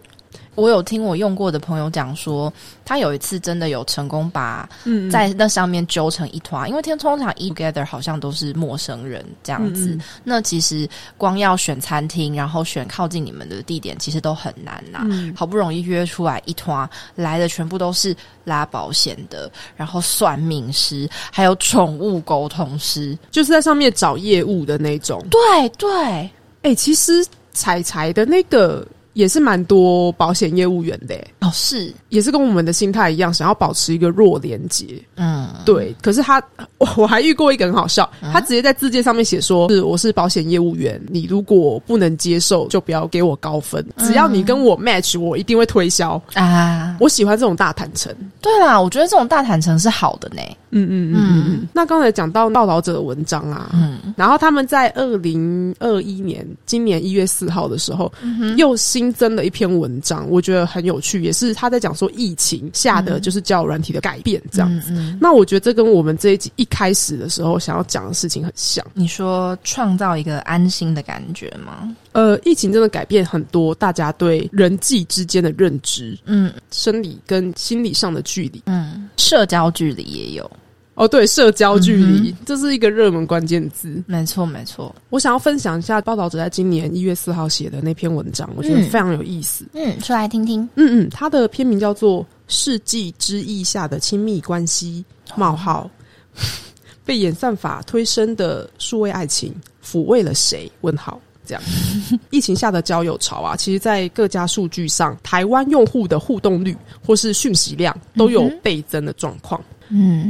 我有听我用过的朋友讲说，他有一次真的有成功把嗯在那上面揪成一团，因为天通常 eat together 好像都是陌生人这样子，嗯。那其实光要选餐厅，然后选靠近你们的地点，其实都很难呐、嗯。好不容易约出来一团，来的全部都是拉保险的，然后算命师，还有宠物沟通师。就是在上面找业务的那种。对对，哎、其实彩彩的那个也是蛮多保险业务员的、欸哦是，也是跟我们的心态一样，想要保持一个弱连接。嗯，对，可是他，我 <laughs> 我还遇过一个很好笑，他直接在字界上面写说：“是我是保险业务员，你如果不能接受，就不要给我高分，只要你跟我 match，我一定会推销。啊，我喜欢这种大坦诚。对啦，我觉得这种大坦诚是好的呢。嗯嗯嗯嗯嗯。那刚才讲到报道者的文章啊，嗯然后他们在二零二一年今年一月四号的时候，又新增了一篇文章，我觉得很有趣，也是他在讲说疫情下的就是交友软体的改变这样子。嗯，那我觉得这跟我们这一集一开始的时候想要讲的事情很像。你说创造一个安心的感觉吗？呃，疫情真的改变很多大家对人际之间的认知，嗯生理跟心理上的距离。嗯，社交距离也有，哦，对，社交距离，这是一个热门关键字。没错没错。我想要分享一下报道者在今年一月四号写的那篇文章，我觉得嗯非常有意思。嗯，说来听听。嗯嗯，它的片名叫做《世纪之翼下的亲密关系：冒号 <laughs> 被演算法推升的数位爱情抚慰了谁？问号。这样，<laughs> 疫情下的交友潮啊，其实，在各家数据上，台湾用户的互动率或是讯息量都有倍增的状况。嗯，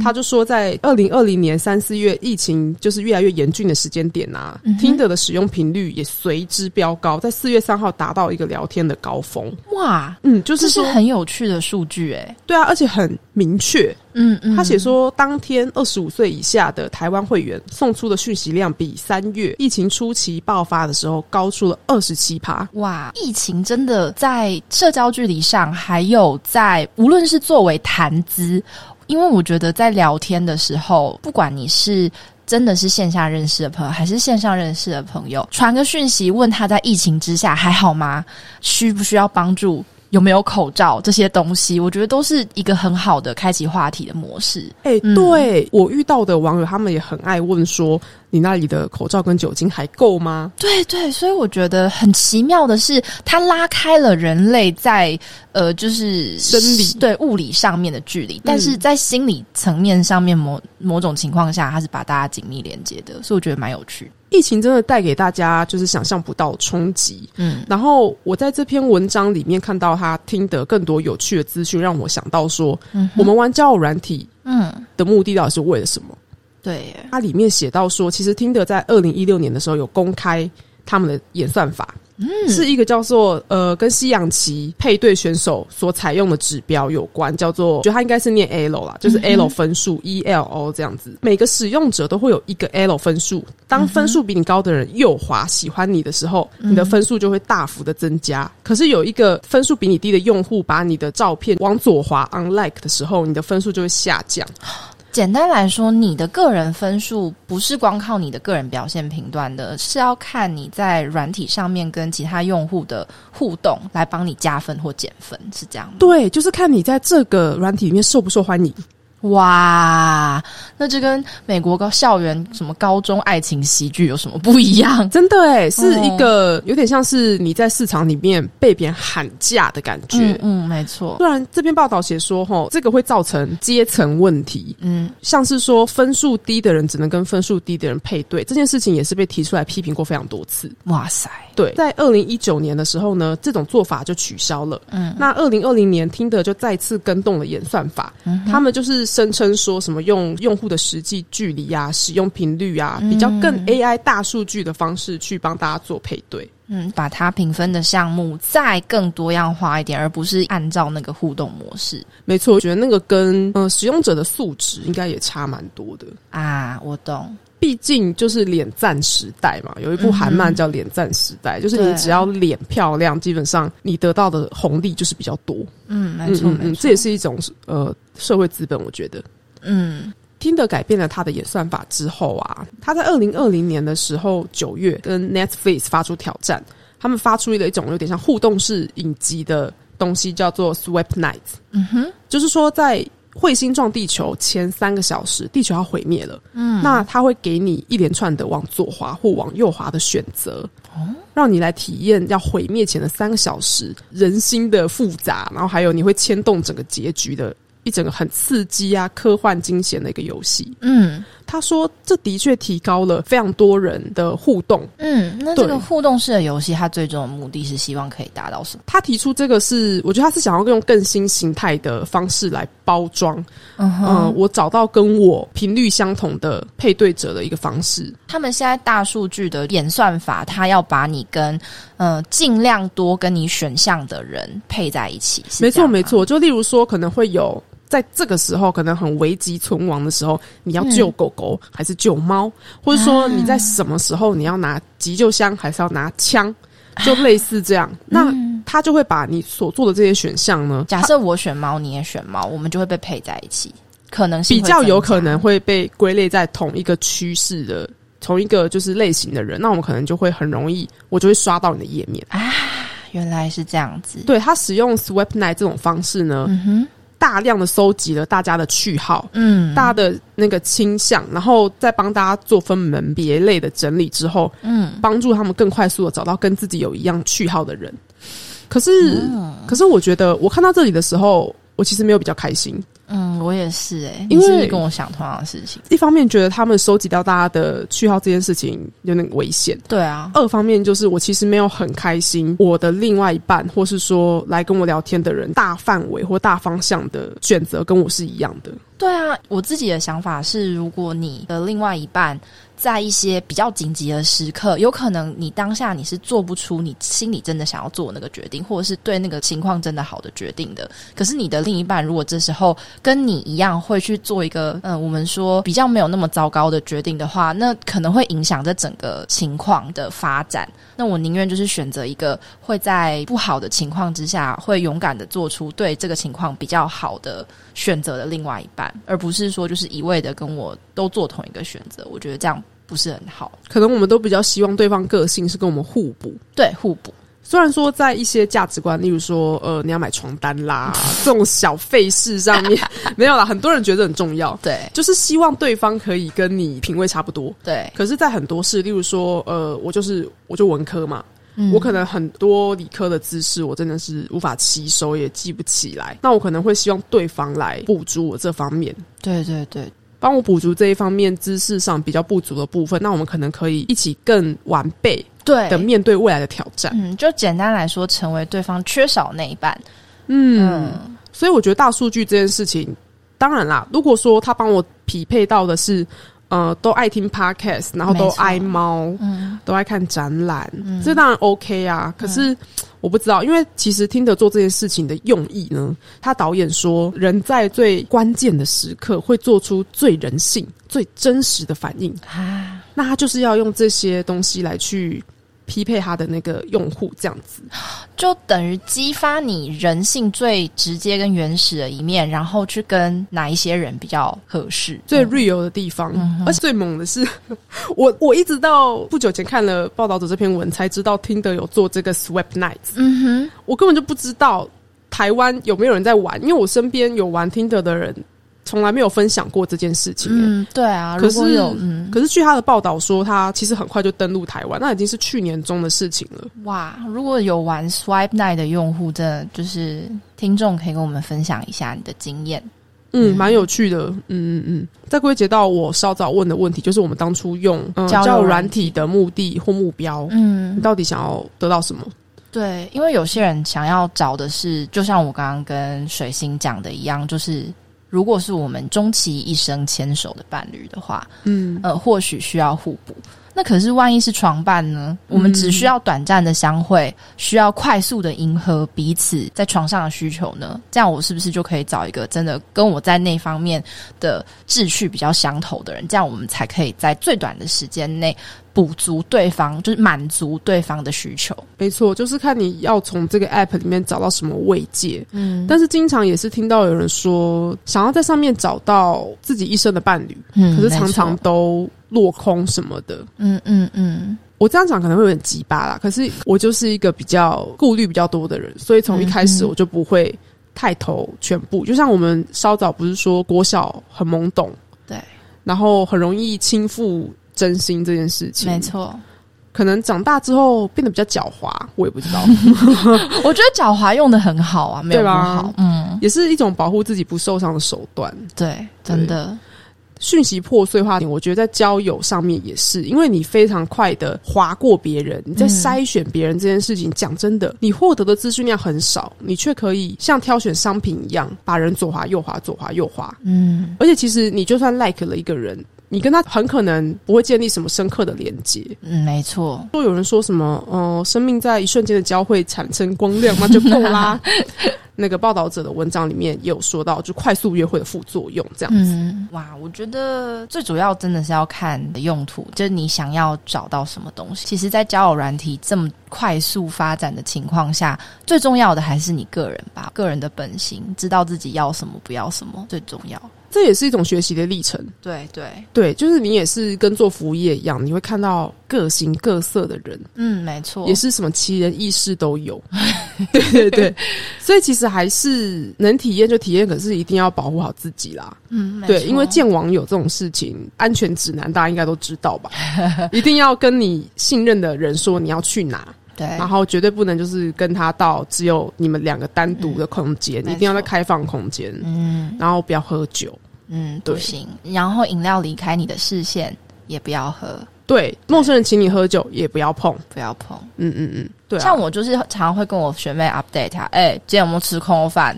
他就说，在二零二零年三四月，疫情就是越来越严峻的时间点啊、嗯哼听的的使用频率也随之飙高，在四月三号达到一个聊天的高峰。哇，嗯，就是是很有趣的数据哎。对啊，而且很明确。嗯嗯他写说，当天二十五岁以下的台湾会员送出的讯息量，比三月疫情初期爆发的时候高出了二十七趴。哇，疫情真的在社交距离上，还有在无论是作为谈资，因为我觉得在聊天的时候，不管你是真的是线下认识的朋友，还是线上认识的朋友，传个讯息问他在疫情之下还好吗？需不需要帮助？有没有口罩这些东西？我觉得都是一个很好的开启话题的模式。哎、嗯对我遇到的网友，他们也很爱问说，你那里的口罩跟酒精还够吗？对对，所以我觉得很奇妙的是，它拉开了人类在呃，就是生理对物理上面的距离，但是在心理层面上面某某种情况下，它是把大家紧密连接的，所以我觉得蛮有趣。疫情真的带给大家就是想象不到冲击。嗯。然后我在这篇文章里面看到他听得更多有趣的资讯，让我想到说，嗯我们玩交友软体嗯，的目的到底是为了什么？对。耶，它里面写到说，其实听得在二零一六年的时候有公开他们的演算法，嗯是一个叫做呃跟西洋棋配对选手所采用的指标有关，叫做我觉得它应该是念 L 啦，就是 L 分数、E L O 这样子。每个使用者都会有一个 L 分数，当分数比你高的人右滑喜欢你的时候，你的分数就会大幅的增加。可是有一个分数比你低的用户把你的照片往左滑 unlike 的时候，你的分数就会下降。简单来说，你的个人分数不是光靠你的个人表现评断的，是要看你在软体上面跟其他用户的互动来帮你加分或减分，是这样？对，就是看你在这个软体里面受不受欢迎。哇，那这跟美国高校园什么高中爱情喜剧有什么不一样？真的哎，是哦一个有点像是你在市场里面被别人喊价的感觉。嗯嗯，没错，虽然这篇报道写说，吼，这个会造成阶层问题，嗯像是说分数低的人只能跟分数低的人配对，这件事情也是被提出来批评过非常多次。哇塞，对，在二零一九年的时候呢，这种做法就取消了。嗯那二零二零年，听的就再次跟动了演算法，嗯他们就是声称说什么用用户的实际距离啊、使用频率啊，比较更 AI 大数据的方式去帮大家做配对。嗯，把它评分的项目再更多样化一点，而不是按照那个互动模式。没错，我觉得那个跟呃使用者的素质应该也差蛮多的啊。我懂，毕竟就是脸赞时代嘛，有一部韩漫叫《脸赞时代》，就是你只要脸漂亮，基本上你得到的红利就是比较多。嗯，没错，嗯，这也是一种呃社会资本，我觉得。嗯。听的改变了他的演算法之后啊，他在二零二零年的时候九月跟 Netflix 发出挑战，他们发出了一种有点像互动式影集的东西，叫做 Swap Nights。嗯哼，就是说在彗星撞地球前三个小时，地球要毁灭了。嗯，那他会给你一连串的往左滑或往右滑的选择，哦，让你来体验要毁灭前的三个小时人心的复杂，然后还有你会牵动整个结局的。一整个很刺激啊，科幻惊险的一个游戏。嗯，他说这的确提高了非常多人的互动。嗯，那这个互动式的游戏，它最终的目的是希望可以达到什么？他提出这个是，我觉得他是想要用更新形态的方式来包装。嗯，我找到跟我频率相同的配对者的一个方式。他们现在大数据的演算法，他要把你跟呃尽量多跟你选项的人配在一起。没错，没错。就例如说，可能会有。在这个时候，可能很危急存亡的时候，你要救狗狗还是救猫？或者说你在什么时候你要拿急救箱还是要拿枪？就类似这样，<sighs> 那他就会把你所做的这些选项呢？假设我选猫，你也选猫，我们就会被配在一起，可能比较有可能会被归类在同一个趋势的同一个就是类型的人。那我们可能就会很容易，我就会刷到你的页面啊。原来是这样子。对他使用 Swap Night 这种方式呢？嗯哼。大量的搜集了大家的序号，嗯，大家的那个倾向，然后再帮大家做分门别类的整理之后，嗯，帮助他们更快速的找到跟自己有一样序号的人。可是，可是我觉得我看到这里的时候，我其实没有比较开心。嗯，我也是哎，因为跟我想同样的事情。一方面觉得他们收集到大家的序号这件事情有点危险，对啊。二方面就是我其实没有很开心，我的另外一半或是说来跟我聊天的人，大范围或大方向的选择跟我是一样的。对啊，我自己的想法是，如果你的另外一半。在一些比较紧急的时刻，有可能你当下你是做不出你心里真的想要做那个决定，或者是对那个情况真的好的决定的。可是你的另一半如果这时候跟你一样会去做一个，嗯，我们说比较没有那么糟糕的决定的话，那可能会影响这整个情况的发展。那我宁愿就是选择一个会在不好的情况之下，会勇敢的做出对这个情况比较好的选择的另外一半，而不是说就是一味的跟我都做同一个选择。我觉得这样。不是很好，可能我们都比较希望对方个性是跟我们互补，对互补。虽然说在一些价值观，例如说，呃，你要买床单啦，<laughs> 这种小费事上面 <laughs> 没有啦，很多人觉得很重要，对，就是希望对方可以跟你品味差不多，对。可是，在很多事，例如说，呃，我就是我就文科嘛，我可能很多理科的知识，我真的是无法吸收，也记不起来。那我可能会希望对方来补足我这方面，对对对。帮我补足这一方面知识上比较不足的部分，那我们可能可以一起更完备对的面对未来的挑战。嗯，就简单来说，成为对方缺少那一半。嗯，所以我觉得大数据这件事情，当然啦，如果说他帮我匹配到的是。呃，都爱听 podcast，然后都爱猫，嗯，都爱看展览，这当然 OK 啊。可是我不知道，因为其实听得做这件事情的用意呢，他导演说，人在最关键的时刻会做出最人性、最真实的反应啊，那他就是要用这些东西来去。匹配他的那个用户，这样子就等于激发你人性最直接跟原始的一面，然后去跟哪一些人比较合适、最 real 的地方。而且最猛的是，我我一直到不久前看了报道者这篇文，才知道听的有做这个 Swap Nights。嗯哼，我根本就不知道台湾有没有人在玩，因为我身边有玩听的的人。从来没有分享过这件事情。嗯，对啊。可是有，可是据他的报道说，他其实很快就登陆台湾，那已经是去年中的事情了。哇，如果有玩 Swipe Night 的用户，真的就是听众可以跟我们分享一下你的经验。嗯，蛮有趣的。嗯嗯嗯。再归结到我稍早问的问题，就是我们当初用交友软体的目的或目标，嗯，你到底想要得到什么？对，因为有些人想要找的是，就像我刚刚跟水星讲的一样，就是。如果是我们终其一生牵手的伴侣的话，嗯，呃，或许需要互补。那可是万一是床伴呢？我们只需要短暂的相会，需要快速的迎合彼此在床上的需求呢？这样我是不是就可以找一个真的跟我在那方面的志趣比较相投的人？这样我们才可以在最短的时间内补足对方，就是满足对方的需求。没错，就是看你要从这个 app 里面找到什么慰藉。嗯，但是经常也是听到有人说，想要在上面找到自己一生的伴侣，嗯，可是常常都落空什么的。嗯嗯嗯，我这样讲可能会有点鸡巴啦，可是我就是一个比较顾虑比较多的人，所以从一开始我就不会太投全部。就像我们稍早不是说国小很懵懂，对，然后很容易倾覆真心这件事情，没错。可能长大之后变得比较狡猾，我也不知道。<laughs> 我觉得狡猾用的很好啊，没有不好，嗯，也是一种保护自己不受伤的手段。对，真的。讯息破碎化，我觉得在交友上面也是，因为你非常快的划过别人，你在筛选别人这件事情，讲真的，你获得的资讯量很少，你却可以像挑选商品一样，把人左滑右滑，左滑右滑。嗯，而且其实你就算 like 了一个人。你跟他很可能不会建立什么深刻的连接。嗯，没错。若有人说什么，呃，生命在一瞬间的交汇产生光亮，那就够啦。<laughs> 那个报道者的文章里面也有说到，就快速约会的副作用这样子。哇，我觉得最主要真的是要看的用途，就是你想要找到什么东西。其实，在交友软体这么快速发展的情况下，最重要的还是你个人吧，个人的本心，知道自己要什么，不要什么，最重要。这也是一种学习的历程。对对对，就是你也是跟做服务业一样，你会看到各形各色的人。嗯，没错，也是什么奇人异事都有。<laughs> 对对对，所以其实还是能体验就体验，可是一定要保护好自己啦。嗯，对，因为见网友这种事情，安全指南大家应该都知道吧？<laughs> 一定要跟你信任的人说你要去哪。对，然后绝对不能就是跟他到只有你们两个单独的空间，一定要在开放空间。嗯，然后不要喝酒。嗯，不行。然后饮料离开你的视线也不要喝。对，陌生人请你喝酒也不要碰，不要碰。嗯嗯嗯，对。像我就是常常会跟我学妹 update 她，哎，今天有没有吃空饭？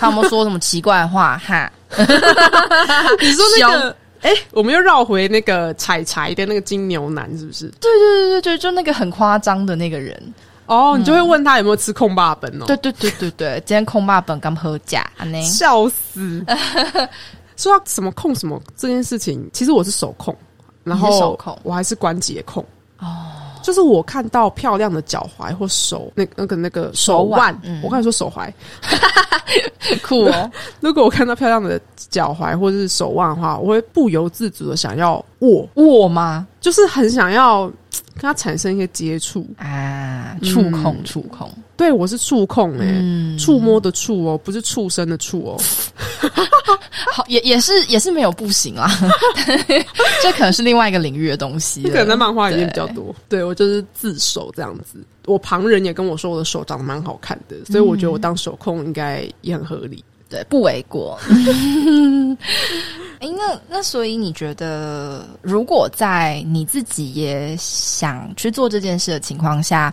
他有没有说什么奇怪的话？哈，<laughs> <laughs> 你说那个。哎，我们又绕回那个采柴的那个金牛男，是不是？对对对对对，就那个很夸张的那个人哦，你就会问他有没有吃空霸本哦？对对对对对，今天空霸本刚喝假，笑死！<laughs> 说到什么控什么这件事情，其实我是手控，然后手控，我还是关节控哦。就是我看到漂亮的脚踝或手，那那个那个手腕，我刚才说手踝，<laughs> 酷哦。<laughs> 如果我看到漂亮的脚踝或者是手腕的话，我会不由自主的想要握握吗？就是很想要跟他产生一些接触啊，触控触控。对我是触控哎，触摸的触哦，不是畜生的畜哦。<laughs> 好，也也是也是没有不行啊，<laughs> 这可能是另外一个领域的东西。可能在漫画里面比较多。对我就是自首这样子，我旁人也跟我说我的手长得蛮好看的，所以我觉得我当手控应该也很合理，对，不为过。<laughs> 哎，那那所以你觉得，如果在你自己也想去做这件事的情况下，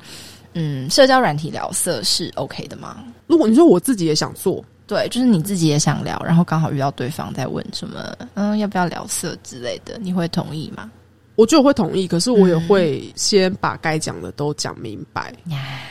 嗯，社交软体聊色是 OK 的吗？如果你说我自己也想做。对，就是你自己也想聊，然后刚好遇到对方在问什么，嗯，要不要聊色之类的，你会同意吗？我觉得我会同意，可是我也会先把该讲的都讲明白。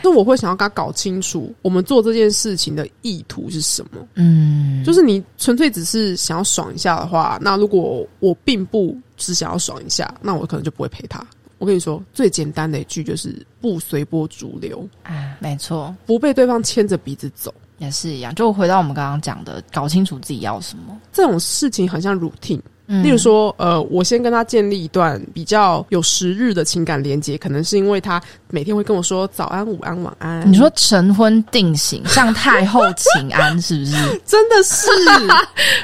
就我会想要跟他搞清楚，我们做这件事情的意图是什么。嗯，就是你纯粹只是想要爽一下的话，那如果我并不只想要爽一下，那我可能就不会陪他。我跟你说，最简单的一句就是不随波逐流啊，没错，不被对方牵着鼻子走。也是一样，就回到我们刚刚讲的，搞清楚自己要什么。这种事情很像 routine，例如说，呃，我先跟他建立一段比较有时日的情感连接，可能是因为他每天会跟我说早安、午安、晚安。你说晨昏定型，像太后请安，是不是？<laughs> 真的是，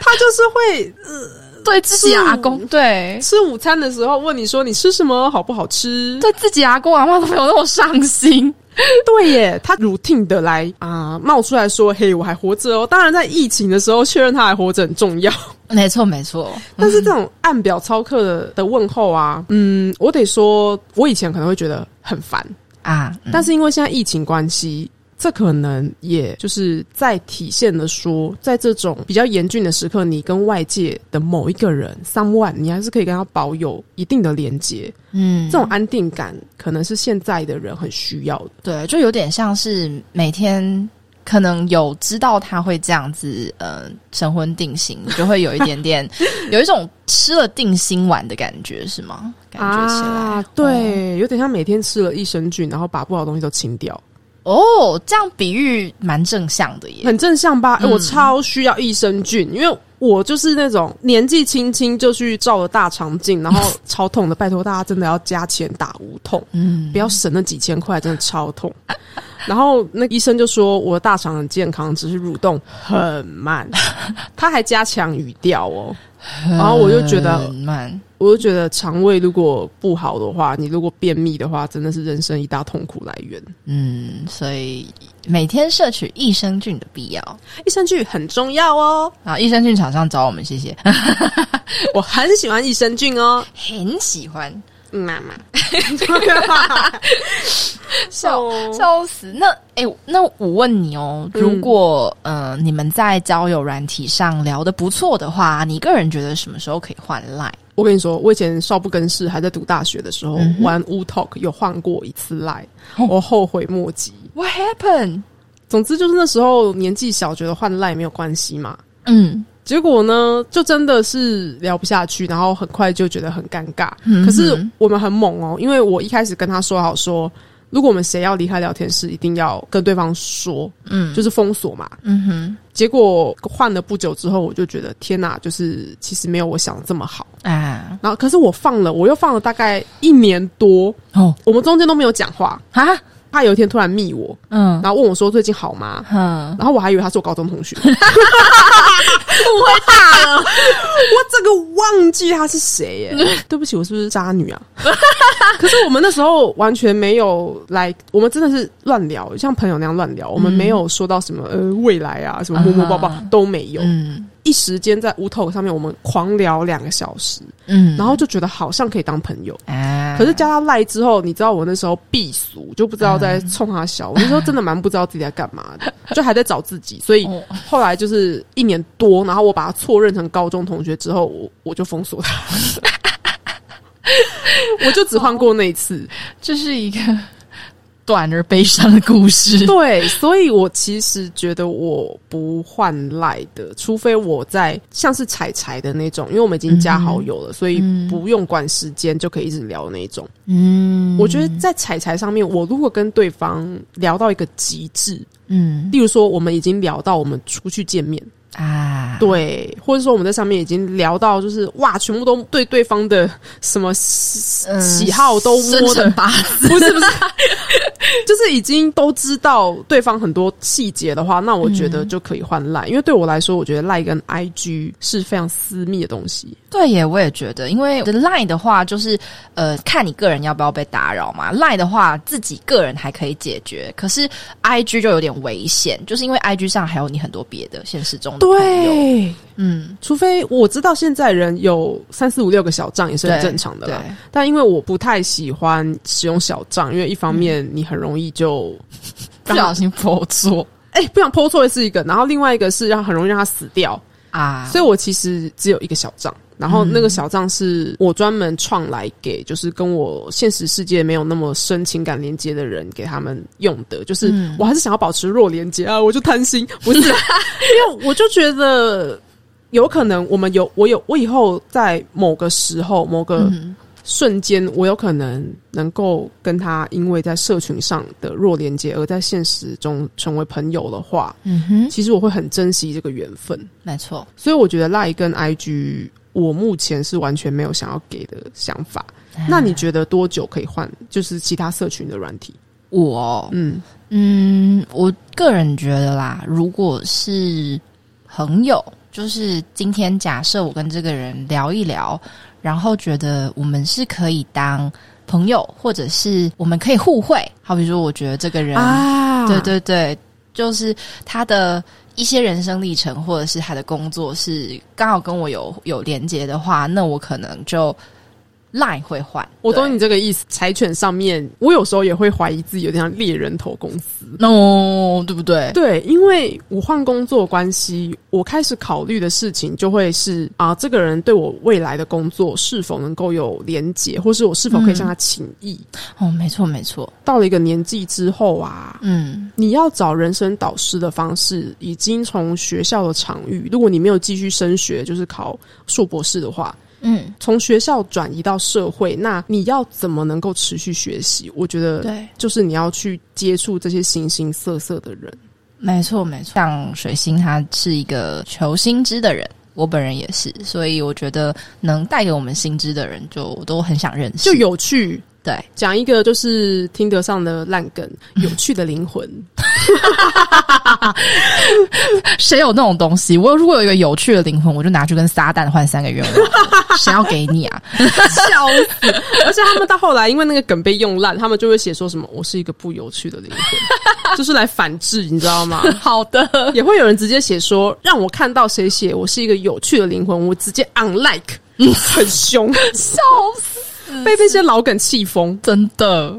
他就是会呃，对自己阿公，对吃午餐的时候问你说你吃什么，好不好吃？对自己阿公阿妈都没有那么伤心。<laughs> 对耶，他 routine 的来啊，冒出来说：“嘿，我还活着哦。”当然，在疫情的时候确认他还活着很重要。没错，没错。<laughs> 但是这种按表操课的的问候啊，嗯，我得说，我以前可能会觉得很烦啊。但是因为现在疫情关系，这可能也就是在体现了说，在这种比较严峻的时刻，你跟外界的某一个人，someone，你还是可以跟他保有一定的连接。嗯，这种安定感可能是现在的人很需要的。对，就有点像是每天可能有知道他会这样子，呃，神魂定型，就会有一点点 <laughs> 有一种吃了定心丸的感觉，是吗？感觉起来，对，有点像每天吃了益生菌，然后把不好的东西都清掉。哦，这样比喻蛮正向的耶，很正向吧？我超需要益生菌，因为我就是那种年纪轻轻就去照了大肠镜，然后 <laughs> 超痛的。拜托大家真的要加钱打无痛，嗯，不要省那几千块，真的超痛。然后那医生就说我的大肠很健康，只是蠕动很慢，<laughs> 他还加强语调哦。<laughs> 然后我就觉得慢，我就觉得肠胃如果不好的话，你如果便秘的话，真的是人生一大痛苦来源。嗯，所以每天摄取益生菌的必要，益生菌很重要哦。啊，益生菌厂商找我们，谢谢。<laughs> 我很喜欢益生菌哦，很喜欢。妈妈，<laughs> 笑笑死！那哎，那我问你哦，如果呃你们在交友软体上聊的不错的话，你个人觉得什么时候可以换赖？我跟你说，我以前少不更事，还在读大学的时候玩 U talk，有换过一次赖，我后悔莫及。What happened？总之就是那时候年纪小，觉得换赖没有关系嘛。嗯。结果呢，就真的是聊不下去，然后很快就觉得很尴尬。可是我们很猛哦，因为我一开始跟他说好说，如果我们谁要离开聊天室，一定要跟对方说，嗯，就是封锁嘛。嗯哼。结果换了不久之后，我就觉得天哪，就是其实没有我想的这么好啊。然后，可是我放了，我又放了大概一年多哦，我们中间都没有讲话啊。他有一天突然密我，嗯，然后问我说最近好吗？嗯，然后我还以为他是我高中同学，误会大了，我这个忘记他是谁耶？<laughs> 对不起，我是不是渣女啊？可是我们那时候完全没有来，我们真的是乱聊，像朋友那样乱聊，我们没有说到什么呃未来啊，什么摸摸抱抱都没有。嗯。一时间在乌头上面，我们狂聊两个小时，嗯，然后就觉得好像可以当朋友，哎，可是加他赖之后，你知道我那时候避俗，就不知道在冲他笑，我那时候真的蛮不知道自己在干嘛的，<laughs> 就还在找自己，所以后来就是一年多，然后我把他错认成高中同学之后，我我就封锁他，<laughs> 我就只换过那一次，这是一个。短而悲伤的故事。<laughs> 对，所以我其实觉得我不换赖的，除非我在像是彩彩的那种，因为我们已经加好友了，所以不用管时间就可以一直聊那种。嗯，我觉得在彩彩上面，我如果跟对方聊到一个极致，嗯，例如说我们已经聊到我们出去见面。啊，对，或者说我们在上面已经聊到，就是哇，全部都对对方的什么喜好都摸的八字，不是不是，<laughs> 就是已经都知道对方很多细节的话，那我觉得就可以换赖，因为对我来说，我觉得赖跟 IG 是非常私密的东西。对耶，我也觉得，因为赖的话就是呃，看你个人要不要被打扰嘛。Line 的话，自己个人还可以解决，可是 IG 就有点危险，就是因为 IG 上还有你很多别的现实中的。对，嗯，除非我知道现在人有三四五六个小账也是很正常的啦。但因为我不太喜欢使用小账，因为一方面你很容易就 <laughs> 不小心泼错，<laughs> 哎，不想泼错是一个，然后另外一个是让很容易让它死掉啊。所以我其实只有一个小账。然后那个小账是我专门创来给，就是跟我现实世界没有那么深情感连接的人给他们用的。就是我还是想要保持弱连接啊，我就贪心，不是？<laughs> 因为我就觉得有可能我们有我有我以后在某个时候某个瞬间，我有可能能够跟他因为在社群上的弱连接，而在现实中成为朋友的话，嗯哼，其实我会很珍惜这个缘分。没错，所以我觉得赖跟 IG。我目前是完全没有想要给的想法。那你觉得多久可以换？就是其他社群的软体？我嗯嗯，我个人觉得啦，如果是朋友，就是今天假设我跟这个人聊一聊，然后觉得我们是可以当朋友，或者是我们可以互惠。好比说，我觉得这个人啊，对对对，就是他的。一些人生历程，或者是他的工作是刚好跟我有有连接的话，那我可能就，Line 会换。我懂你这个意思。柴犬上面，我有时候也会怀疑自己有点像猎人头公司，哦，对不对？对，因为我换工作关系，我开始考虑的事情就会是啊，这个人对我未来的工作是否能够有连结，或是我是否可以向他请益。哦，没错没错。到了一个年纪之后啊，嗯，你要找人生导师的方式，已经从学校的场域，如果你没有继续升学，就是考硕博士的话，嗯，从学校转移到社会，那你要怎么能够持续学习？我觉得，对，就是你要去接触这些形形色色的人。没错没错。像水星，他是一个求新知的人，我本人也是，所以我觉得能带给我们新知的人，就我都很想认识，就有趣。对，讲一个就是听得上的烂梗，有趣的灵魂。<laughs> 谁有那种东西？我如果有一个有趣的灵魂，我就拿去跟撒旦换三个愿望。<laughs> 谁要给你啊？笑死！而且他们到后来，因为那个梗被用烂，他们就会写说什么“我是一个不有趣的灵魂”，<laughs> 就是来反制，你知道吗？好的，也会有人直接写说，让我看到谁写我是一个有趣的灵魂，我直接 unlike，很凶，笑死，被这些老梗气疯，真的。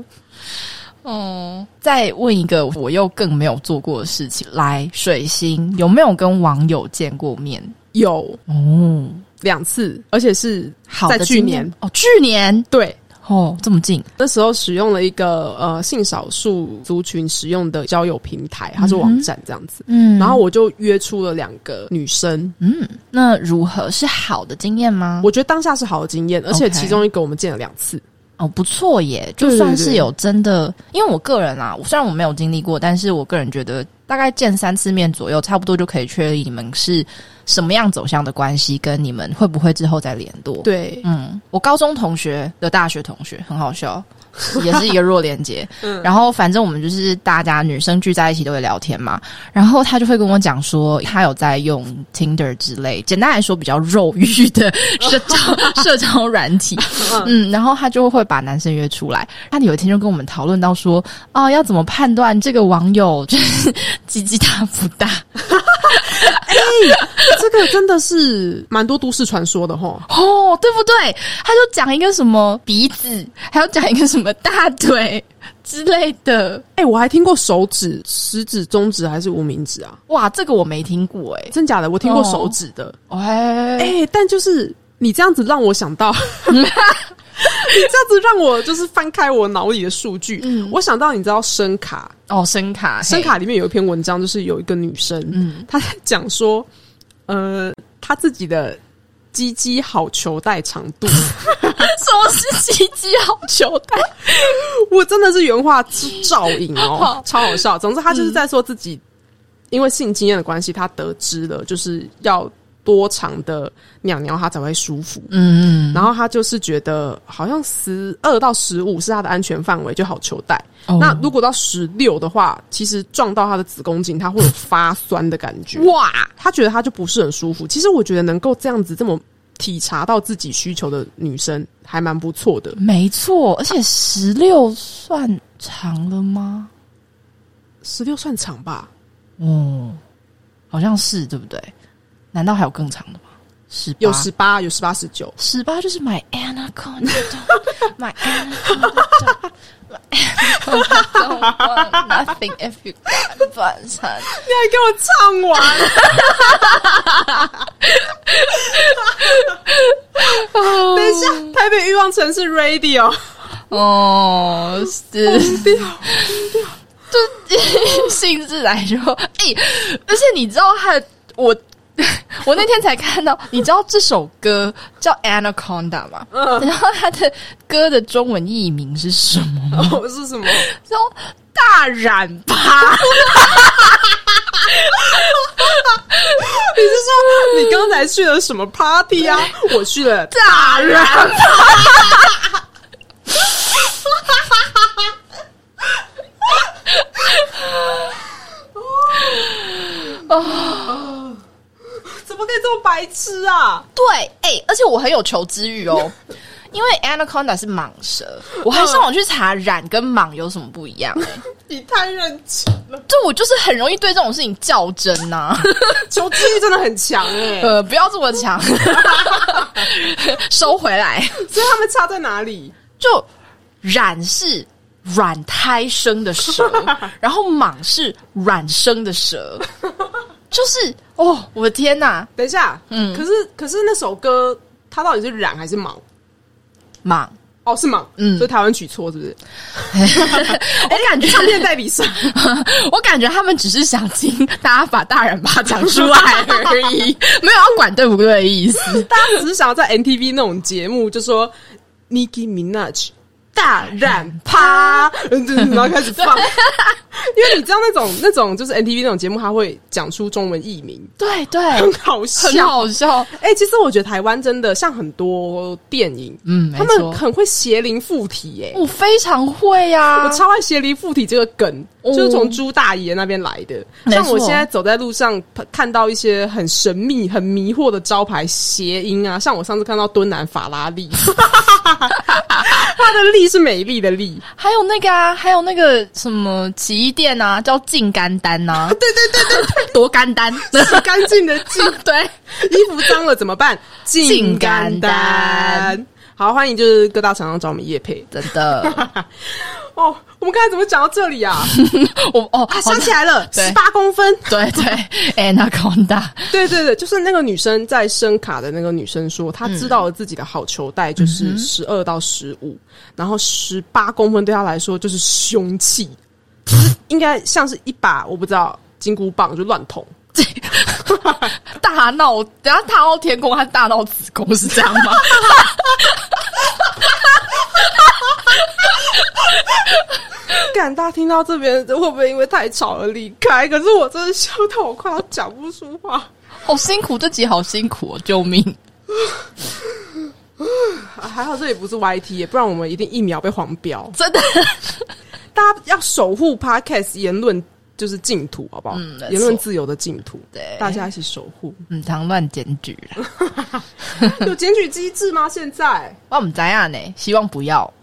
哦，再问一个我又更没有做过的事情，来，水星有没有跟网友见过面？有哦，两次，而且是在去好的经验年，哦，去年对。哦，这么近，那时候使用了一个呃性少数族群使用的交友平台，它是网站这样子。嗯。然后我就约出了两个女生，嗯，那如何？是好的经验吗？我觉得当下是好的经验，而且其中一个我们见了两次。哦，不错耶，就算是有真的，因为我个人啊，虽然我没有经历过，但是我个人觉得大概见三次面左右，差不多就可以确立你们是什么样走向的关系，跟你们会不会之后再联络。，对，嗯，我高中同学的大学同学很好笑，<laughs> 也是一个弱连接。嗯然后反正我们就是大家女生聚在一起都会聊天嘛，然后他就会跟我讲说，他有在用 Tinder 之类，简单来说比较肉欲的社交 <laughs> 社交软体。嗯，然后他就会把男生约出来。他有一天就跟我们讨论到说，哦，要怎么判断这个网友就是鸡鸡大不大？<laughs> <laughs> 这个真的是蛮多都市传说的哈。哦，对不对？他就讲一个什么鼻子，还要讲一个什么大腿之类的。哎、我还听过手指、食指、中指还是无名指啊？哇，这个我没听过哎、真假的？我听过手指的。哎、哎、但就是你这样子让我想到，<laughs> <laughs> 你这样子让我就是翻开我脑里的数据，嗯。我想到你知道声卡，哦，声卡，声卡里面有一篇文章，就是有一个女生，嗯，她在讲说，呃，她自己的鸡鸡好球带长度，<laughs> 什么是鸡鸡好球带？<laughs> 我真的是原话照影哦好，超好笑。总之，她就是在说自己因为性经验的关系，她得知了就是要多长的鸟鸟她才会舒服。嗯然后她就是觉得好像十二到十五是她的安全范围，就好球带。哦那如果到十六的话，其实撞到她的子宫颈，她会有发酸的感觉。哇，她觉得她就不是很舒服。其实我觉得能够这样子这么体察到自己需求的女生，还蛮不错的。没错，而且十六算长了吗？十六算长吧？哦，好像是对不对？难道还有更长的吗？十有十八，有十八、十九。十八就是 my anaconda，my anaconda。My anaconda don't want nothing if you but。你还给我唱完？等一下，台北欲望城市 Radio 哦，是掉，兴致来说，哎、而且你知道他的我。<laughs> 我那天才看到，你知道这首歌叫《Anaconda》吗？然后它的歌的中文译名是什么吗？哦是什么？叫大染趴。<laughs> 你是说你刚才去了什么 party 啊？我去了大染 <laughs> 怎么可以这么白痴啊？对，哎、而且我很有求知欲哦，<laughs> 因为 anaconda 是蟒蛇，我还上网去查染跟蟒有什么不一样、哎 <laughs> 你太认真了，就我就是很容易对这种事情较真呐、<laughs> 求知欲真的很强哎、呃，不要这么强，收回来。所以他们差在哪里？就染是软胎生的蛇，然后蟒是软生的蛇，就是哦，我的天哪，等一下，嗯可是可是那首歌它到底是染还是蟒？蟒，哦，是蟒，嗯所以台湾取错是不是？<laughs> 我感觉唱片代比赛，<laughs> 我感觉他们只是想听大家把大人把讲出来而已，<laughs> 没有要管对不对的意思。大家只是想要在 NTV 那种节目，就说 Nicki Minaj 大染趴，<laughs> 然后开始放，<laughs> 因为你知道那种那种就是 NTV 那种节目，他会讲出中文译名，对对，很好笑，很好笑。哎、其实我觉得台湾真的像很多电影，嗯，他们，很会邪灵附体、哎、我非常会呀、我超爱邪灵附体这个梗，哦。就是从朱大爷那边来的。像我现在走在路上，看到一些很神秘、很迷惑的招牌谐音啊，像我上次看到敦南法拉利，<laughs> 它的“利”是美丽的“丽 <laughs> 还有那个啊，还有那个什么洗衣店啊，叫净干单呐、<laughs> 对对对对对，多干单，”，洗干净的“净。<laughs> 对，”，衣服脏了怎么办？净干干丹。好，欢迎就是各大厂商找我们叶配。真的，哦。我们刚才怎么讲到这里啊？<laughs> 我哦，啊，想起来了，对十八公分。<laughs> 对对，<laughs> Anaconda，对对对，就是那个女生在声卡的那个女生说，她知道了自己的好球带就是十二到十五、然后十八公分对她来说就是凶器，就是应该像是一把我不知道金箍棒就乱捅。大闹，等下大闹天宫，他大闹子宫是这样吗？<laughs> 敢，大家听到这边会不会因为太吵而离开？可是我真的笑到我快要讲不出话。好辛苦，这集好辛苦哦，救命！还好这里不是 YT，不然我们一定一秒被黄标。真的，大家要守护 Podcast 言论就是净土，好不好？嗯言论自由的净土，对大家一起守护。嗯，常乱检举啦，<laughs> 有检举机制吗？现在？<laughs> 我们怎样呢？希望不要。<laughs>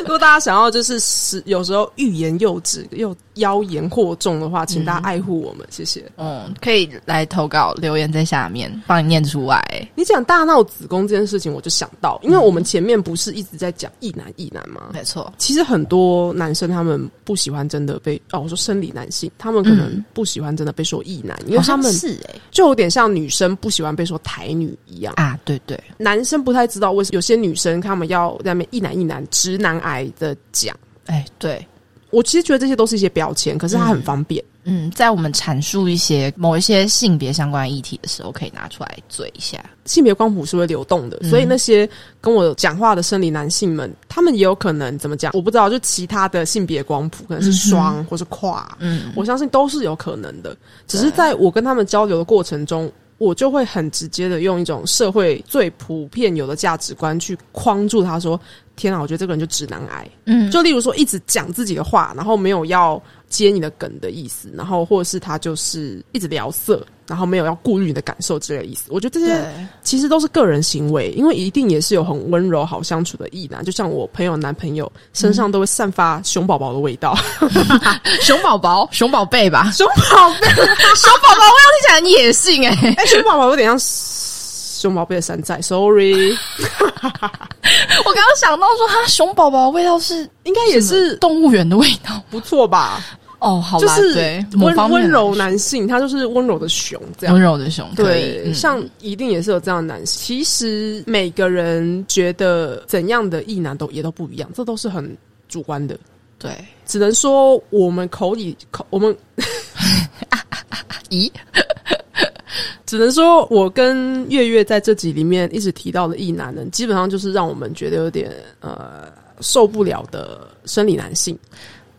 如果大家想要就是是有时候欲言又止又妖言惑众的话，请大家爱护我们，谢谢。嗯，可以来投稿留言在下面，帮你念出来。你讲大闹子宫这件事情，我就想到，因为我们前面不是一直在讲异男异男吗？没错，其实很多男生他们不喜欢真的被哦，我说生理男性，他们可能嗯不喜欢真的被说异男，因为他们是哎、就有点像女生不喜欢被说台女一样。啊，对对，男生不太知道为什么有些女生他们要在那边一男一男直男癌的讲。哎、对，我其实觉得这些都是一些标签，可是它很方便。嗯，在我们阐述一些某一些性别相关议题的时候，可以拿出来嘴一下。性别光谱是会流动的，所以那些跟我讲话的生理男性们，他们也有可能怎么讲？我不知道，就其他的性别光谱可能是双或是跨，嗯，我相信都是有可能的。只是在我跟他们交流的过程中，我就会很直接的用一种社会最普遍有的价值观去框住他说：“天啊，我觉得这个人就直男癌。”嗯，就例如说，一直讲自己的话，然后没有要接你的梗的意思，然后或者是他就是一直聊色，然后没有要顾虑你的感受之类的意思。我觉得这些，其实都是个人行为，因为一定也是有很温柔好相处的异男，就像我朋友男朋友身上都会散发熊宝宝的味道。<laughs> 熊宝宝、熊宝贝吧，熊宝贝，<laughs> 熊宝宝，我要听起来很野性哎、哎、熊宝宝有点像熊宝贝的山寨，sorry，<laughs> 我刚刚想到说，它熊宝宝的味道是应该也是动物园的味道。不错吧？哦，好吧，就是对，温温柔男性，他就是温柔的熊这样温。柔的熊，对，嗯像一定也是有这样的男性。其实每个人觉得怎样的异男都也都不一样，这都是很主观的。对，只能说我们口里口，我们 <laughs> 咦，只能说我跟月月在这集里面一直提到的异男呢，基本上就是让我们觉得有点呃受不了的生理男性，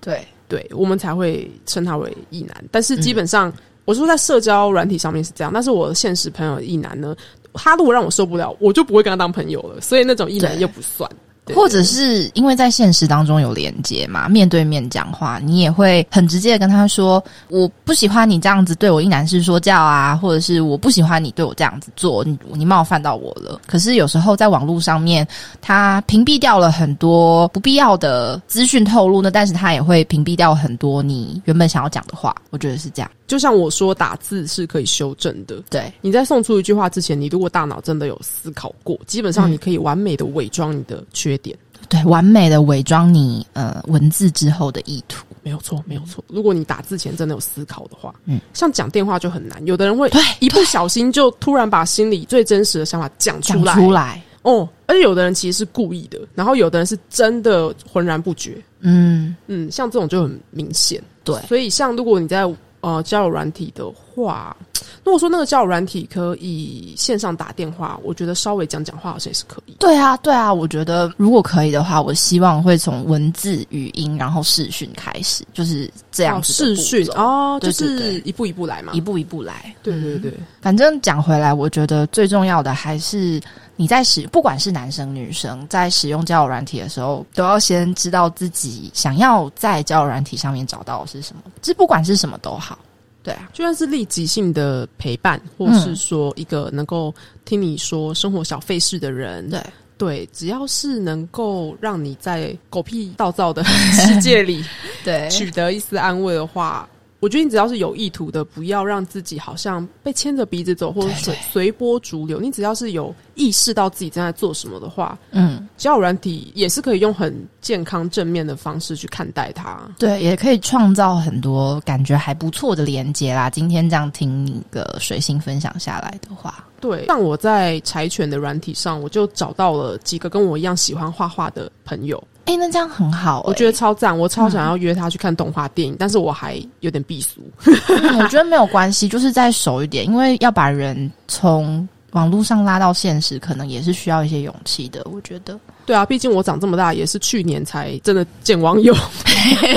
对，对我们才会称他为异男。但是基本上，我说在社交软体上面是这样，但是我的现实朋友的异男呢，他如果让我受不了，我就不会跟他当朋友了，所以那种异男又不算。或者是因为在现实当中有连接嘛，面对面讲话，你也会很直接的跟他说：“我不喜欢你这样子对我一男士说教啊，或者是我不喜欢你对我这样子做，你你冒犯到我了。”可是有时候在网络上面，他屏蔽掉了很多不必要的资讯透露呢，但是他也会屏蔽掉很多你原本想要讲的话。我觉得是这样。就像我说，打字是可以修正的。对，你在送出一句话之前，你如果大脑真的有思考过，基本上你可以完美的伪装你的缺点。对，完美的伪装你呃文字之后的意图，没有错，没有错。如果你打字前真的有思考的话，嗯，像讲电话就很难，有的人会对一不小心就突然把心里最真实的想法讲出来，出来哦。而且有的人其实是故意的，然后有的人是真的浑然不觉。嗯嗯，像这种就很明显。对，所以像如果你在。呃，交友软体的话，<tsk> 如果说那个交友软体可以线上打电话，我觉得稍微讲讲话好像也是可以。对啊，对啊，我觉得如果可以的话，我希望会从文字、语音，然后视讯开始，就是这样子。视讯哦，就是一步一步来嘛，一步一步来。对对对，反正讲回来，我觉得最重要的还是。你在使不管是男生女生，在使用交友软体的时候，都要先知道自己想要在交友软体上面找到的是什么。这不管是什么都好，对啊，就算是立即性的陪伴，或是说一个能够听你说生活小费事的人，对对，只要是能够让你在狗屁倒灶的 <laughs> 世界里，对取得一丝安慰的话。我觉得你只要是有意图的，不要让自己好像被牵着鼻子走，或者随随波逐流。你只要是有意识到自己正在做什么的话，嗯，交友软体也是可以用很健康正面的方式去看待它。对，也可以创造很多感觉还不错的连接啦。今天这样听你的水星分享下来的话，对，像我在柴犬的软体上，我就找到了几个跟我一样喜欢画画的朋友。哎，那这样很好，我觉得超赞。我超想要约他去看动画电影，但是我还有点避俗。<laughs> 我觉得没有关系，就是再熟一点，因为要把人从网络上拉到现实，可能也是需要一些勇气的。我觉得，对啊，毕竟我长这么大也是去年才真的见网友，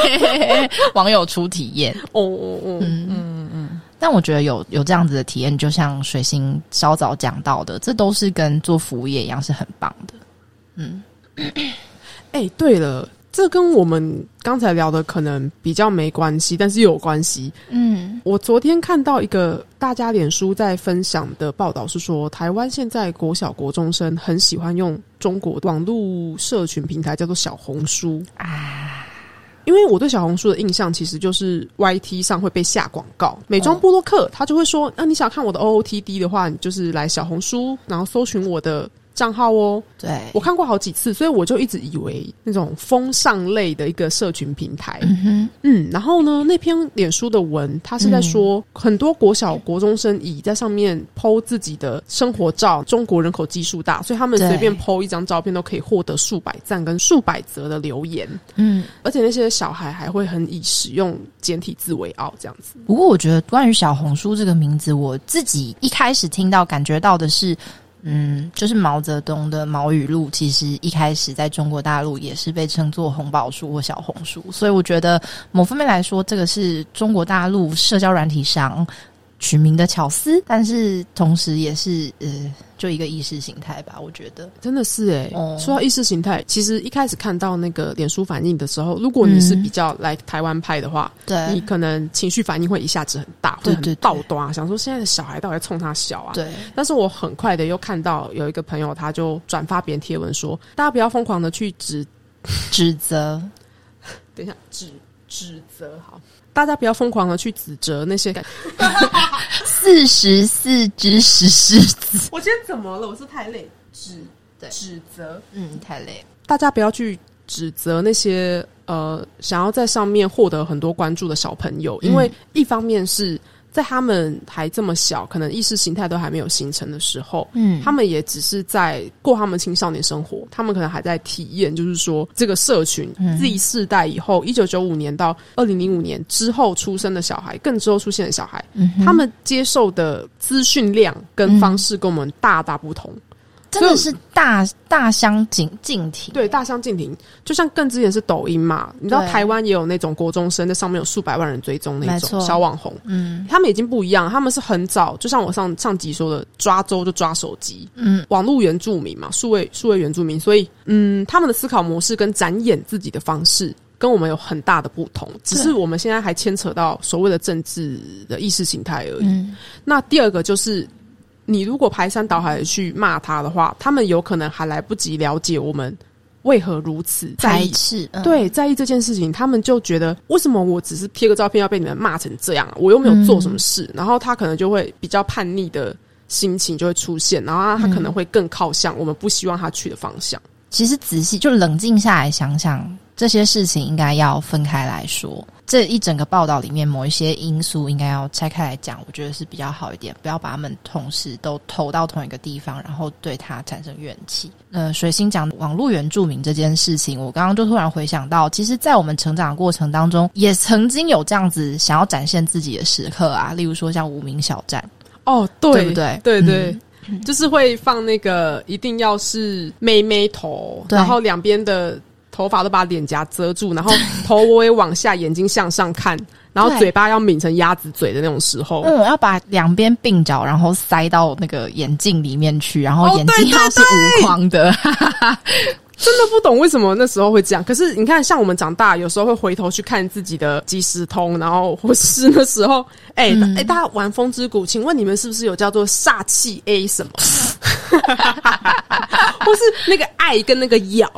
<laughs> 网友初体验。哦哦哦，嗯嗯嗯。但我觉得有有这样子的体验，就像水星稍早讲到的，这都是跟做服务业一样，是很棒的。嗯。哎，对了，这跟我们刚才聊的可能比较没关系，但是又有关系。嗯，我昨天看到一个大家脸书在分享的报道，是说台湾现在国小国中生很喜欢用中国网络社群平台叫做小红书啊。因为我对小红书的印象其实就是 Y T 上会被下广告，美妆部洛克他就会说，那你想看我的 O O T D 的话，你就是来小红书，然后搜寻我的。账号哦，对我看过好几次，所以我就一直以为那种风尚类的一个社群平台。嗯嗯，然后呢，那篇脸书的文，他是在说很多国小国中生以在上面剖自己的生活照。中国人口基数大，所以他们随便剖一张照片都可以获得数百赞跟数百则的留言。嗯，而且那些小孩还会很以使用简体字为傲，这样子。不过，我觉得关于小红书这个名字，我自己一开始听到感觉到的是。嗯，就是毛泽东的毛语录，其实一开始在中国大陆也是被称作红宝书或小红书，所以我觉得某方面来说，这个是中国大陆社交软体上。取名的巧思，但是同时也是呃，就一个意识形态吧。我觉得真的是哎，说到意识形态，其实一开始看到那个脸书反应的时候，如果你是比较来台湾派的话，对，你可能情绪反应会一下子很大，会很暴端，想说现在的小孩到底冲他小啊？对。但是我很快的又看到有一个朋友，他就转发别人贴文说，大家不要疯狂的去指指责，<laughs> 等一下指指责好。大家不要疯狂的去指责那些 <laughs> 四十四只石狮子。我今天怎么了？我是太累，指对指责，嗯，太累。大家不要去指责那些呃想要在上面获得很多关注的小朋友，因为一方面是。在他们还这么小，可能意识形态都还没有形成的时候，嗯，他们也只是在过他们青少年生活，他们可能还在体验，就是说这个社群嗯。Z 世代以后，一九九五年到二零零五年之后出生的小孩，更之后出现的小孩，他们接受的资讯量跟方式跟我们大大不同。真的是大大相径径庭。对，大相径庭。就像更之前是抖音嘛，你知道台湾也有那种国中生，在上面有数百万人追踪那种小网红，嗯。他们已经不一样，他们是很早，就像我上上集说的，抓周就抓手机，嗯，网络原住民嘛，数位数位原住民，所以嗯，他们的思考模式跟展演自己的方式。跟我们有很大的不同，只是我们现在还牵扯到所谓的政治的意识形态而已。嗯，那第二个就是，你如果排山倒海的去骂他的话，他们有可能还来不及了解我们为何如此在意。对，在意这件事情，他们就觉得为什么我只是贴个照片要被你们骂成这样啊？我又没有做什么事，然后他可能就会比较叛逆的心情就会出现，然后他可能会更靠向我们不希望他去的方向。其实仔细就冷静下来想想，这些事情应该要分开来说。这一整个报道里面，某一些因素应该要拆开来讲，我觉得是比较好一点，不要把他们同时都投到同一个地方，然后对他产生怨气。呃，水星讲网络原住民这件事情，我刚刚就突然回想到，其实，在我们成长的过程当中，也曾经有这样子想要展现自己的时刻啊，例如说像无名小站，哦，对不对对对。就是会放那个，一定要是妹妹头，然后两边的头发都把脸颊遮住，然后头微微往下，眼睛向上看，<laughs> 然后嘴巴要抿成鸭子嘴的那种时候，嗯，要把两边鬓角，然后塞到那个眼镜里面去，然后哦眼睛要是无框的。<laughs> 真的不懂为什么那时候会这样。可是你看，像我们长大，有时候会回头去看自己的即时通，然后或是那时候，<laughs> 哎、哎、嗯大家玩风之谷，请问你们是不是有叫做煞气 A 什么？或是那个爱跟那个咬？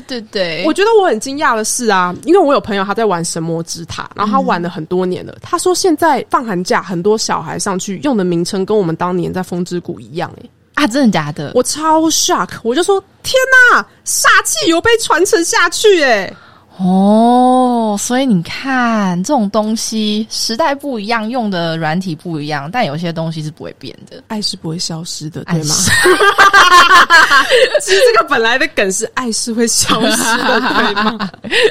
对对对我觉得我很惊讶的是啊，因为我有朋友他在玩神魔之塔，然后他玩了很多年了。他说现在放寒假，很多小孩上去用的名称跟我们当年在风之谷一样、欸，啊，真的假的？我超 shock，我就说天哪，煞气有被传承下去、欸，哦，所以你看，这种东西时代不一样，用的软体不一样，但有些东西是不会变的，爱是不会消失的，对吗？<laughs> 其实这个本来的梗是爱是会消失的，对吗？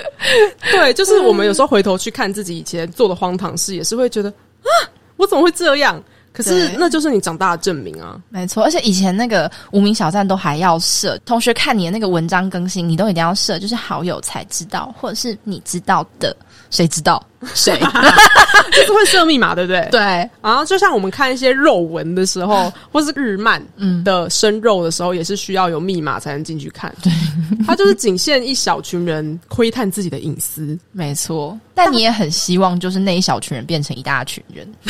<laughs> 对，就是我们有时候回头去看自己以前做的荒唐事，也是会觉得啊，我怎么会这样？可是那就是你长大的证明啊！没错，而且以前那个无名小站都还要设，同学看你的那个文章更新，你都一定要设，就是好友才知道，或者是你知道的，谁知道谁？<laughs> 就是会设密码，对不对？。对，然后就像我们看一些肉文的时候，<laughs> 或是日漫嗯的生肉的时候，也是需要有密码才能进去看。对，它就是仅限一小群人窥探自己的隐私。没错。但你也很希望，就是那一小群人变成一大群人。<laughs>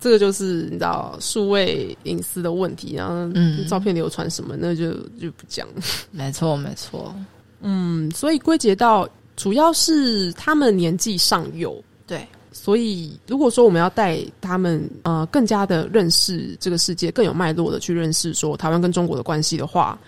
这个就是你知道数位隐私的问题，然后嗯照片流传什么，那就就不讲了。没错，没错。嗯，所以归结到主要是他们年纪尚幼，对，所以如果说我们要带他们呃更加的认识这个世界，更有脉络的去认识说台湾跟中国的关系的话，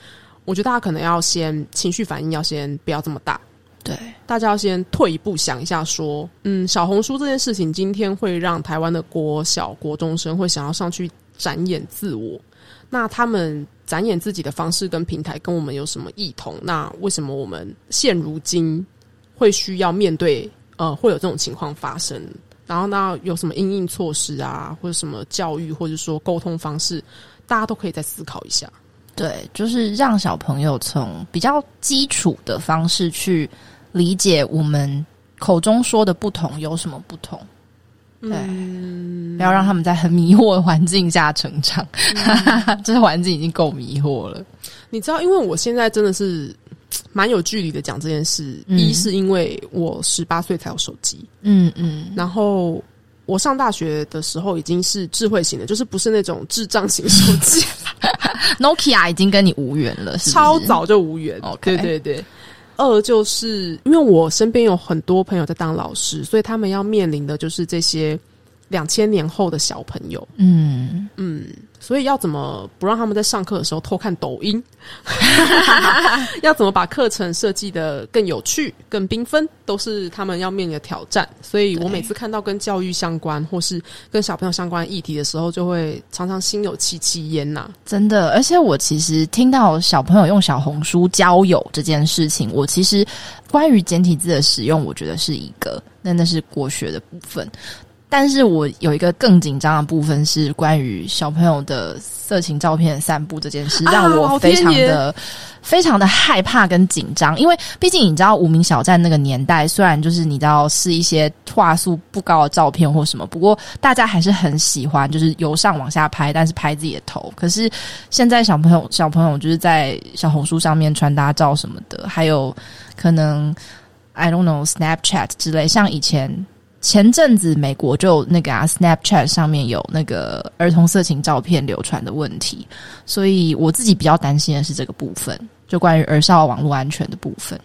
我觉得大家可能要先情绪反应要先不要这么大。对，大家要先退一步想一下，说，嗯，小红书这件事情今天会让台湾的国小、国中生会想要上去展演自我，那他们展演自己的方式跟平台跟我们有什么异同？那为什么我们现如今会需要面对呃会有这种情况发生？然后那有什么应应措施啊，或者什么教育，或者说沟通方式，大家都可以再思考一下。对，就是让小朋友从比较基础的方式去理解我们口中说的不同有什么不同。对，不要让他们在很迷惑的环境下成长，<laughs> 这环境已经够迷惑了。你知道，因为我现在真的是蛮有距离的讲这件事。嗯一是因为我十八岁才有手机，嗯嗯，然后我上大学的时候已经是智慧型的，就是不是那种智障型手机，<laughs> Nokia 已经跟你无缘了，是是超。早就无缘。OK 对对对。二就是因为我身边有很多朋友在当老师，所以他们要面临的就是这些两千年后的小朋友。嗯，嗯，所以要怎么不让他们在上课的时候偷看抖音？<laughs> 要怎么把课程设计的更有趣、更缤纷，都是他们要面临的挑战。所以我每次看到跟教育相关或是跟小朋友相关的议题的时候，就会常常心有戚戚焉呐。真的，而且我其实听到小朋友用小红书交友这件事情，我其实关于简体字的使用，我觉得是一个，那那是国学的部分。但是我有一个更紧张的部分是关于小朋友的色情照片散布这件事，让我非常的。非常的害怕跟紧张，因为毕竟你知道无名小站那个年代，虽然就是你知道是一些画素不高的照片或什么，不过大家还是很喜欢，就是由上往下拍，但是拍自己的头。可是现在小朋友小朋友就是在小红书上面穿搭照什么的，还有可能 I don't know Snapchat 之类，像以前。前阵子美国就那个啊，Snapchat 上面有那个儿童色情照片流传的问题，所以我自己比较担心的是这个部分，就关于儿少网络安全的部分。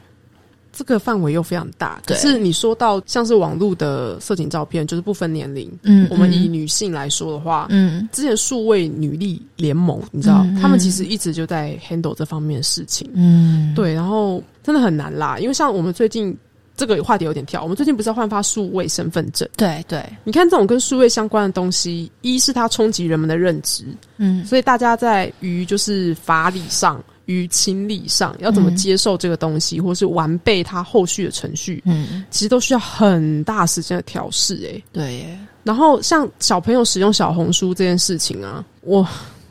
这个范围又非常大，可是你说到像是网络的色情照片，就是不分年龄。嗯，我们以女性来说的话，嗯，之前数位女力联盟，你知道，他们其实一直就在 handle 这方面的事情。嗯，对，然后真的很难啦，因为像我们最近。这个话题有点跳。我们最近不是要换发数位身份证？对对，你看这种跟数位相关的东西，一是它冲击人们的认知，嗯，所以大家在于就是法理上、于情理上要怎么接受这个东西，或是完备它后续的程序，嗯，其实都需要很大时间的调试。哎，对。然后像小朋友使用小红书这件事情啊，我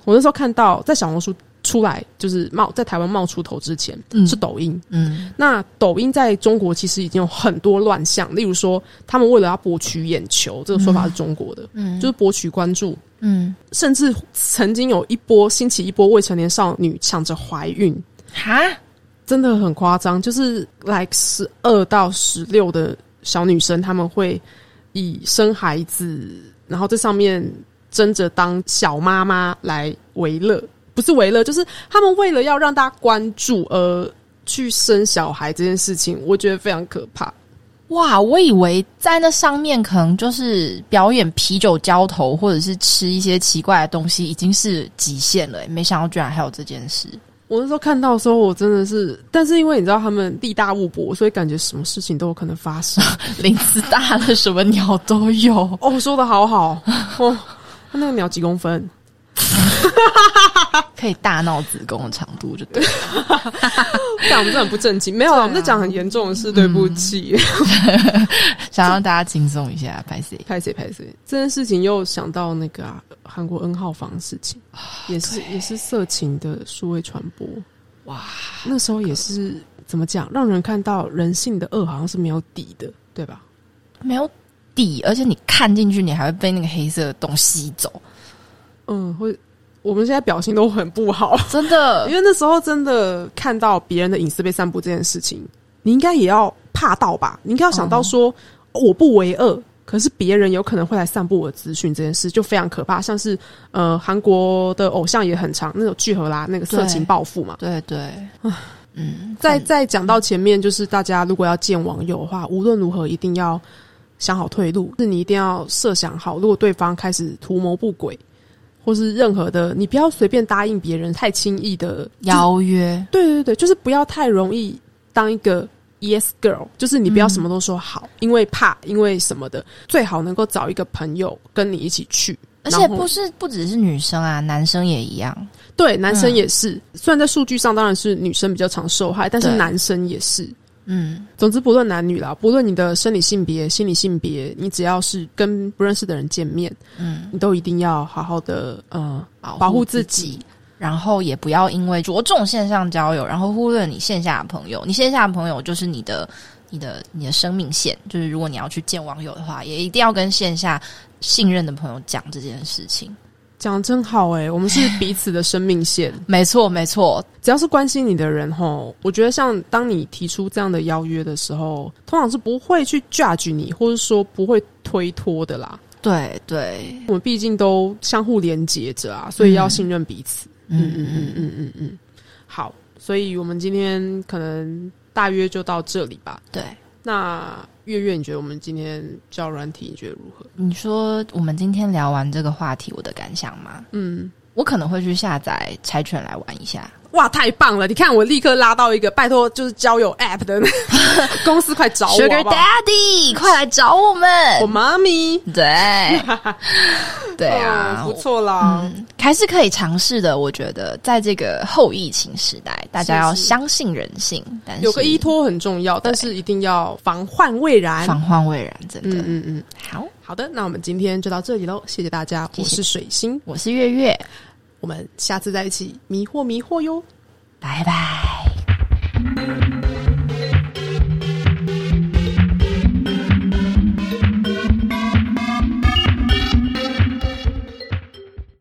我那时候看到在小红书。出来就是冒在台湾冒出头之前是抖音，嗯，那抖音在中国其实已经有很多乱象，例如说他们为了要博取眼球，这个说法是中国的，嗯，就是博取关注，嗯，甚至曾经有一波兴起一波未成年少女抢着怀孕，哈，真的很夸张，就是 like 十二到十六的小女生，他们会以生孩子，然后在上面争着当小妈妈来为乐。不是为了，就是他们为了要让大家关注而去生小孩这件事情，我觉得非常可怕。哇，我以为在那上面可能就是表演啤酒浇头，或者是吃一些奇怪的东西，已经是极限了。没想到居然还有这件事。我那时候看到的时候，我真的是，但是因为你知道他们地大物博，所以感觉什么事情都有可能发生。<laughs> 林子大了，什么鸟都有。哦，说的好好哦，那个鸟几公分？<laughs> <laughs> 可以大闹子宫的长度就对，但我们这很不正经，没有，我们在讲很严重的事，对不起，<laughs> 想让大家轻松一下，拍谁？拍谁拍谁，这件事情又想到那个啊，韩国 N 号房事情，<sighs> 也是也是色情的数位传播，哇，那时候也是怎么讲，让人看到人性的恶好像是没有底的，对吧？没有底，而且你看进去，你还会被那个黑色的洞吸走。嗯，会，我们现在表情都很不好，真的，<laughs> 因为那时候真的看到别人的隐私被散布这件事情，你应该也要怕到吧？你应该要想到说，我不为恶，可是别人有可能会来散布我的资讯，这件事就非常可怕。像是呃，韩国的偶像也很长，那种聚合啦，那个色情暴富嘛，对对，嗯，再再讲到前面，就是大家如果要见网友的话，无论如何一定要想好退路，是你一定要设想好，如果对方开始图谋不轨。或是任何的，你不要随便答应别人太轻易的邀约。对对对，就是不要太容易当一个 yes girl，就是你不要什么都说好，因为怕，因为什么的，最好能够找一个朋友跟你一起去。而且不是不只是女生啊，男生也一样。对，男生也是。虽然在数据上当然是女生比较常受害，但是男生也是。嗯，总之不论男女啦，不论你的生理性别、心理性别，你只要是跟不认识的人见面，嗯，你都一定要好好的呃保护自己，然后也不要因为着重线上交友，然后忽略你线下的朋友。你线下的朋友就是你的、你的、你的生命线，就是如果你要去见网友的话，也一定要跟线下信任的朋友讲这件事情。讲真好哎，我们是彼此的生命线，<laughs> 没错没错。只要是关心你的人吼，我觉得像当你提出这样的邀约的时候，通常是不会去 judge 你，或者说不会推脱的啦。对对，我们毕竟都相互连接着啊，所以要信任彼此。嗯嗯嗯嗯嗯嗯。好，所以我们今天可能大约就到这里吧。对。那月月，你觉得我们今天教软体，你觉得如何？你说我们今天聊完这个话题，我的感想吗？嗯，我可能会去下载柴犬来玩一下。哇，太棒了！你看我立刻拉到一个拜托，就是交友 App 的 <laughs> 公司，快找我，Sugar Daddy，快来找我们，我妈咪，对，<laughs> 对啊，不错啦，还是可以尝试的。我觉得在这个后疫情时代，大家要相信人性，但是有个依托很重要，但是一定要防患未然，防患未然，真的，嗯嗯，好。好的，那我们今天就到这里喽，谢谢大家，我是水星，我是月月。我们下次再一起迷惑迷惑哟。拜拜。